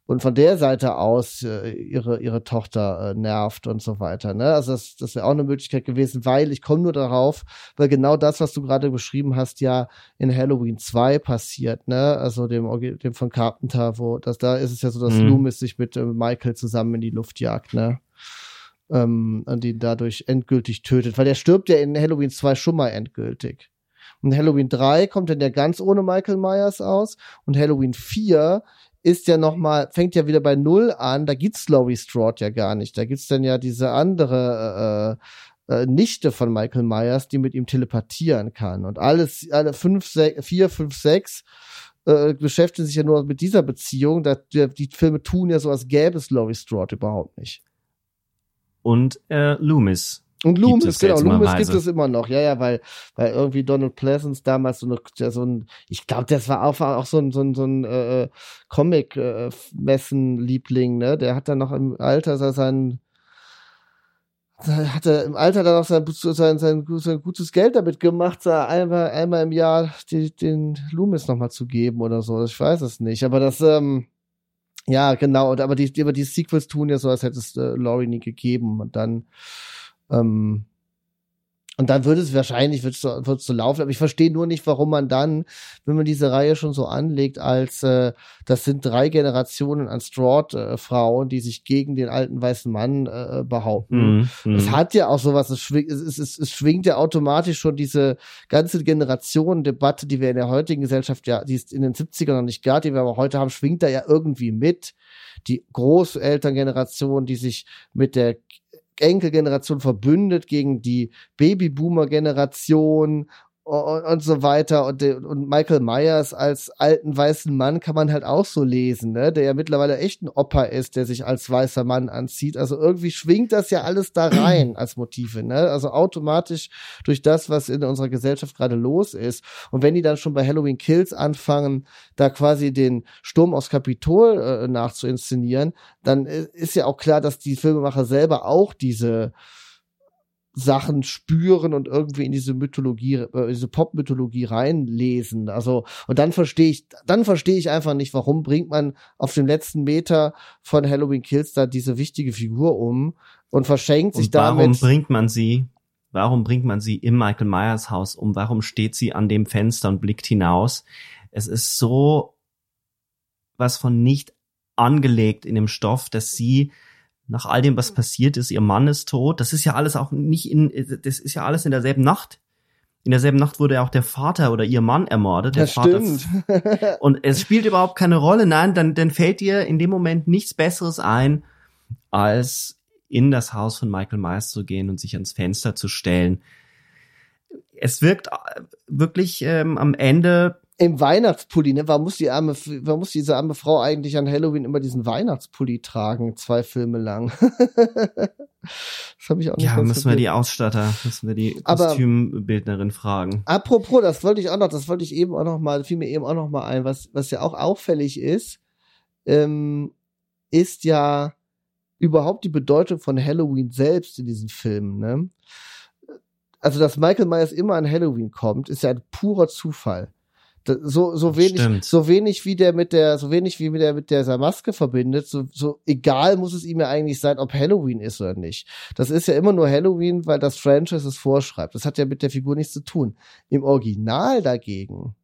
und von der Seite aus äh, ihre ihre Tochter äh, nervt und so weiter. Ne? Also das, das wäre auch eine Möglichkeit gewesen, weil ich komme nur darauf, weil genau das, was du gerade beschrieben hast, ja in Halloween 2 passiert, ne? Also dem dem von Carpenter, wo das da ist es ja so, dass mhm. Loomis sich mit äh, Michael zusammen in die Luft jagt, ne? ähm, und ihn dadurch endgültig tötet, weil er stirbt ja in Halloween 2 schon mal endgültig. Und Halloween 3 kommt dann ja ganz ohne Michael Myers aus und Halloween 4 ist ja noch mal fängt ja wieder bei null an. Da gibt's Laurie Strode ja gar nicht. Da gibt's dann ja diese andere äh, äh, Nichte von Michael Myers, die mit ihm telepathieren kann. Und alles, alle fünf, sech, vier, fünf, sechs äh, beschäftigen sich ja nur mit dieser Beziehung. Da, die, die Filme tun ja so, als gäbe es Laurie Strode überhaupt nicht. Und äh, Loomis und Loomis, genau, Loomis gibt es immer noch, ja, ja, weil, weil irgendwie Donald Pleasance damals so, eine, so ein, ich glaube, das war auch, auch so ein, so ein, so ein äh, Comic-Messen-Liebling, ne? Der hat dann noch im Alter sein, hat er im Alter dann auch sein, sein, sein, sein gutes Geld damit gemacht, einmal, einmal im Jahr die, den Loomis nochmal zu geben oder so. Ich weiß es nicht. Aber das, ähm, ja, genau, aber die, aber die Sequels tun ja so, als hätte es äh, Laurie nie gegeben. Und dann ähm, und dann würde es wahrscheinlich wird's so, wird's so laufen. Aber ich verstehe nur nicht, warum man dann, wenn man diese Reihe schon so anlegt, als äh, das sind drei Generationen an Straw-Frauen, die sich gegen den alten weißen Mann äh, behaupten. Mm, mm. Es hat ja auch sowas, es schwingt, es, es, es schwingt ja automatisch schon diese ganze Generationendebatte, die wir in der heutigen Gesellschaft ja, die es in den 70ern noch nicht gab, die wir aber heute haben, schwingt da ja irgendwie mit. Die Großelterngeneration, die sich mit der Enkelgeneration verbündet gegen die Babyboomer-Generation und, und so weiter. Und, und Michael Myers als alten weißen Mann kann man halt auch so lesen, ne? der ja mittlerweile echt ein Opa ist, der sich als weißer Mann anzieht. Also irgendwie schwingt das ja alles da rein als Motive, ne? Also automatisch durch das, was in unserer Gesellschaft gerade los ist. Und wenn die dann schon bei Halloween Kills anfangen, da quasi den Sturm aus Kapitol äh, nachzuinszenieren, dann ist ja auch klar, dass die Filmemacher selber auch diese Sachen spüren und irgendwie in diese Mythologie, äh, diese Pop-Mythologie reinlesen. Also, und dann verstehe ich, dann verstehe ich einfach nicht, warum bringt man auf dem letzten Meter von Halloween Kills da diese wichtige Figur um und verschenkt sich und warum damit. Warum bringt man sie? Warum bringt man sie im Michael Myers Haus um? Warum steht sie an dem Fenster und blickt hinaus? Es ist so was von nicht angelegt in dem Stoff, dass sie nach all dem, was passiert ist, ihr Mann ist tot. Das ist ja alles auch nicht in, das ist ja alles in derselben Nacht. In derselben Nacht wurde ja auch der Vater oder ihr Mann ermordet. Der das Vater stimmt. und es spielt überhaupt keine Rolle. Nein, dann, dann fällt dir in dem Moment nichts Besseres ein, als in das Haus von Michael Myers zu gehen und sich ans Fenster zu stellen. Es wirkt äh, wirklich ähm, am Ende im Weihnachtspulli, ne? Warum muss die arme, warum muss diese arme Frau eigentlich an Halloween immer diesen Weihnachtspulli tragen, zwei Filme lang? *laughs* das habe ich auch nicht Ja, müssen wir die Ausstatter, müssen wir die Kostümbildnerin fragen. Apropos, das wollte ich auch noch, das wollte ich eben auch noch mal, fiel mir eben auch noch mal ein, was, was ja auch auffällig ist, ähm, ist ja überhaupt die Bedeutung von Halloween selbst in diesen Filmen, ne? Also, dass Michael Myers immer an Halloween kommt, ist ja ein purer Zufall so so wenig Stimmt. so wenig wie der mit der so wenig wie mit der mit der Maske verbindet so so egal muss es ihm ja eigentlich sein ob Halloween ist oder nicht das ist ja immer nur Halloween weil das Franchise es vorschreibt das hat ja mit der Figur nichts zu tun im Original dagegen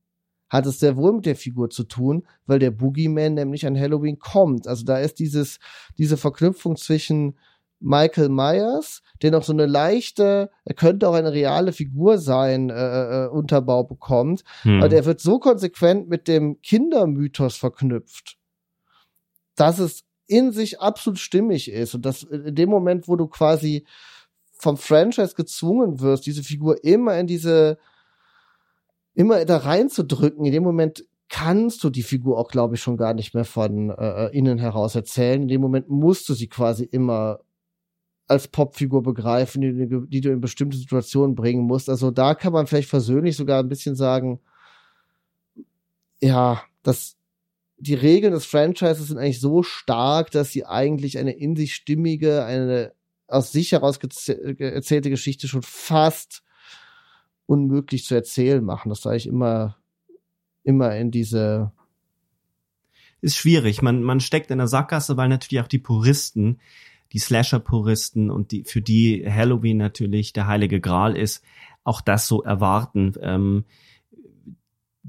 hat es sehr wohl mit der Figur zu tun, weil der Boogeyman nämlich an Halloween kommt. Also da ist dieses, diese Verknüpfung zwischen Michael Myers, der noch so eine leichte, er könnte auch eine reale Figur sein, äh, äh, Unterbau bekommt. Hm. Aber der wird so konsequent mit dem Kindermythos verknüpft, dass es in sich absolut stimmig ist. Und dass in dem Moment, wo du quasi vom Franchise gezwungen wirst, diese Figur immer in diese, immer da reinzudrücken, in dem Moment kannst du die Figur auch, glaube ich, schon gar nicht mehr von äh, äh innen heraus erzählen. In dem Moment musst du sie quasi immer als Popfigur begreifen, die, die, du in bestimmte Situationen bringen musst. Also da kann man vielleicht versöhnlich sogar ein bisschen sagen, ja, dass die Regeln des Franchises sind eigentlich so stark, dass sie eigentlich eine in sich stimmige, eine aus sich heraus erzählte Geschichte schon fast unmöglich zu erzählen machen. Das sage ich immer, immer in diese ist schwierig. Man, man steckt in der Sackgasse, weil natürlich auch die Puristen die Slasher-Puristen und die, für die Halloween natürlich der heilige Gral ist, auch das so erwarten. Ähm,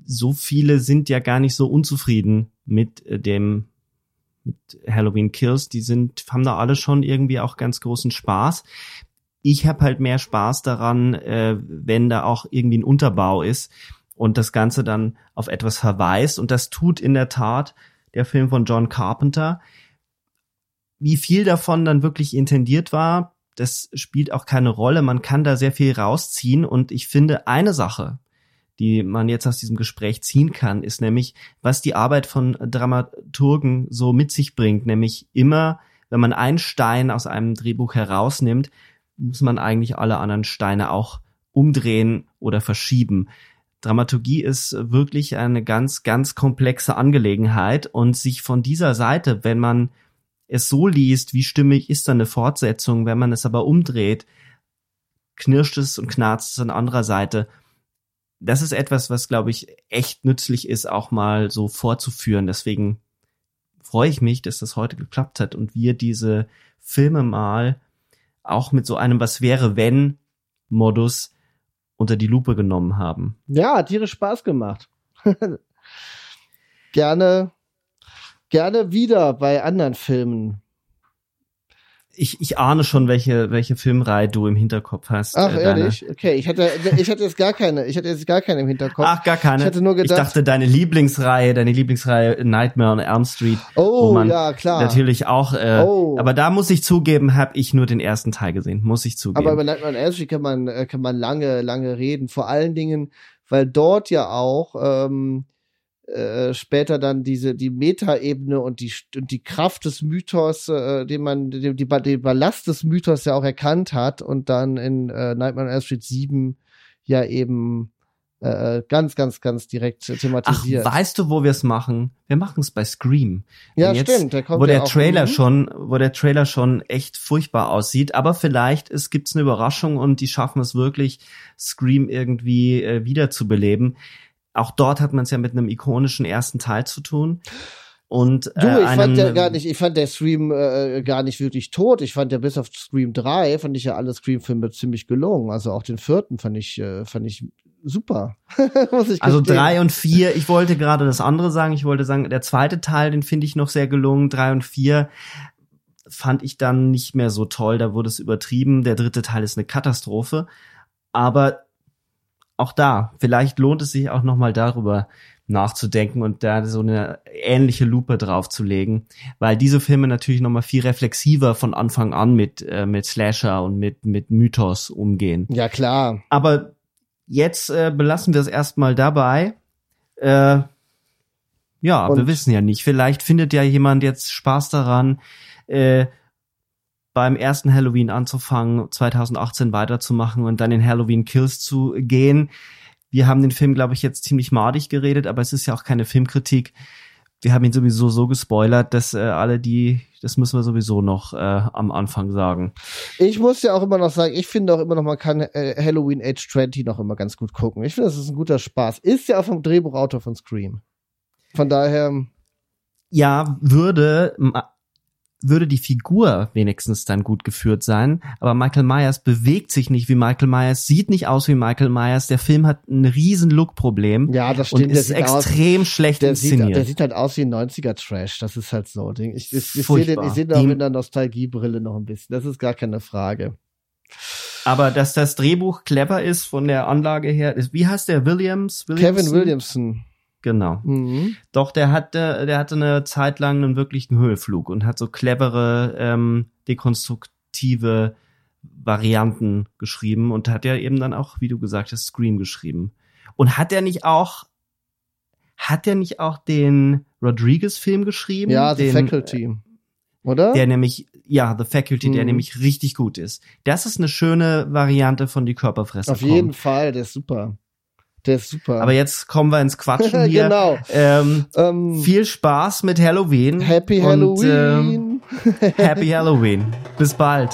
so viele sind ja gar nicht so unzufrieden mit äh, dem mit Halloween Kills, die sind, haben da alle schon irgendwie auch ganz großen Spaß. Ich habe halt mehr Spaß daran, äh, wenn da auch irgendwie ein Unterbau ist und das Ganze dann auf etwas verweist. Und das tut in der Tat der Film von John Carpenter. Wie viel davon dann wirklich intendiert war, das spielt auch keine Rolle. Man kann da sehr viel rausziehen. Und ich finde, eine Sache, die man jetzt aus diesem Gespräch ziehen kann, ist nämlich, was die Arbeit von Dramaturgen so mit sich bringt. Nämlich immer, wenn man einen Stein aus einem Drehbuch herausnimmt, muss man eigentlich alle anderen Steine auch umdrehen oder verschieben. Dramaturgie ist wirklich eine ganz, ganz komplexe Angelegenheit und sich von dieser Seite, wenn man es so liest, wie stimmig ist dann eine Fortsetzung, wenn man es aber umdreht, knirscht es und knarzt es an anderer Seite. Das ist etwas, was, glaube ich, echt nützlich ist, auch mal so vorzuführen. Deswegen freue ich mich, dass das heute geklappt hat und wir diese Filme mal auch mit so einem Was wäre wenn Modus unter die Lupe genommen haben. Ja, hat tierisch Spaß gemacht. *laughs* gerne, gerne wieder bei anderen Filmen ich, ich ahne schon, welche, welche Filmreihe du im Hinterkopf hast. Ach, äh, ehrlich? Okay, ich hatte, ich hatte jetzt gar keine, ich hatte jetzt gar keine im Hinterkopf. Ach, gar keine. Ich hatte nur gedacht. Ich dachte, deine Lieblingsreihe, deine Lieblingsreihe Nightmare on Elm Street. Oh, ja, klar. Natürlich auch, äh, Oh. aber da muss ich zugeben, habe ich nur den ersten Teil gesehen, muss ich zugeben. Aber über Nightmare on Elm Street kann man, äh, kann man lange, lange reden. Vor allen Dingen, weil dort ja auch, ähm, äh, später dann diese die Metaebene und die und die Kraft des Mythos, äh, den man die, die, den Ballast des Mythos ja auch erkannt hat und dann in äh, Nightmare on Elm Street 7 ja eben äh, ganz ganz ganz direkt Ach, thematisiert. weißt du, wo wir es machen? Wir machen es bei Scream. ja, jetzt, stimmt, der kommt wo ja der auch, Trailer schon, wo der Trailer schon echt furchtbar aussieht, aber vielleicht es gibt's eine Überraschung und die schaffen es wirklich, Scream irgendwie äh, wiederzubeleben. Auch dort hat man es ja mit einem ikonischen ersten Teil zu tun. Und Du, äh, ich fand einem, ja gar nicht, ich fand der Scream äh, gar nicht wirklich tot. Ich fand ja bis auf Scream 3 fand ich ja alle Scream-Filme ziemlich gelungen. Also auch den vierten fand ich, äh, fand ich super. *laughs* Ich Also drei und vier, ich wollte gerade das andere sagen, ich wollte sagen, der zweite Teil, den finde ich noch sehr gelungen. Drei und vier fand ich dann nicht mehr so toll, da wurde es übertrieben. Der dritte Teil ist eine Katastrophe. Aber auch da, vielleicht lohnt es sich auch nochmal darüber nachzudenken und da so eine ähnliche Lupe draufzulegen, weil diese Filme natürlich nochmal viel reflexiver von Anfang an mit, äh, mit Slasher und mit, mit Mythos umgehen. Ja, klar. Aber jetzt äh, belassen wir es erstmal dabei. Äh, ja, Und- wir wissen ja nicht. Vielleicht findet ja jemand jetzt Spaß daran, äh, beim ersten Halloween anzufangen, 2018 weiterzumachen und dann in Halloween Kills zu gehen. Wir haben den Film, glaube ich, jetzt ziemlich madig geredet, aber es ist ja auch keine Filmkritik. Wir haben ihn sowieso so gespoilert, dass äh, alle die, das müssen wir sowieso noch äh, am Anfang sagen. Ich muss ja auch immer noch sagen, ich finde auch immer noch, man kann äh, Halloween Age 20 noch immer ganz gut gucken. Ich finde, das ist ein guter Spaß. Ist ja auch vom Drehbuchautor von Scream. Von daher, ja, würde, würde die Figur wenigstens dann gut geführt sein. Aber Michael Myers bewegt sich nicht wie Michael Myers, sieht nicht aus wie Michael Myers. Der Film hat ein riesen Look-Problem ja, das und stimmt. Der ist sieht aus, extrem schlecht der sieht, inszeniert. der sieht halt aus wie ein 90er Trash. Das ist halt so. Ich, ich, ich, sehe den, ich sehe den auch mit einer Nostalgiebrille noch ein bisschen. Das ist gar keine Frage. Aber dass das Drehbuch clever ist von der Anlage her, ist, wie heißt der Williams? Kevin Williamson? Genau. Mhm. Doch, der hatte, der hatte eine Zeit lang einen wirklichen Höhlflug und hat so clevere, ähm, dekonstruktive Varianten geschrieben und hat ja eben dann auch, wie du gesagt hast, Scream geschrieben. Und hat er nicht auch, hat er nicht auch den Rodriguez-Film geschrieben? Ja, The den, Faculty. Oder? Der nämlich, ja, The Faculty, der Mhm. nämlich richtig gut ist. Das ist eine schöne Variante von die Körperfresser. Auf jeden Fall, der ist super. Der ist super. Aber jetzt kommen wir ins Quatschen *laughs* hier. genau. Ähm, Ähm, viel Spaß mit Halloween. Happy Und, ähm, Halloween. *laughs* Happy Halloween. Bis bald.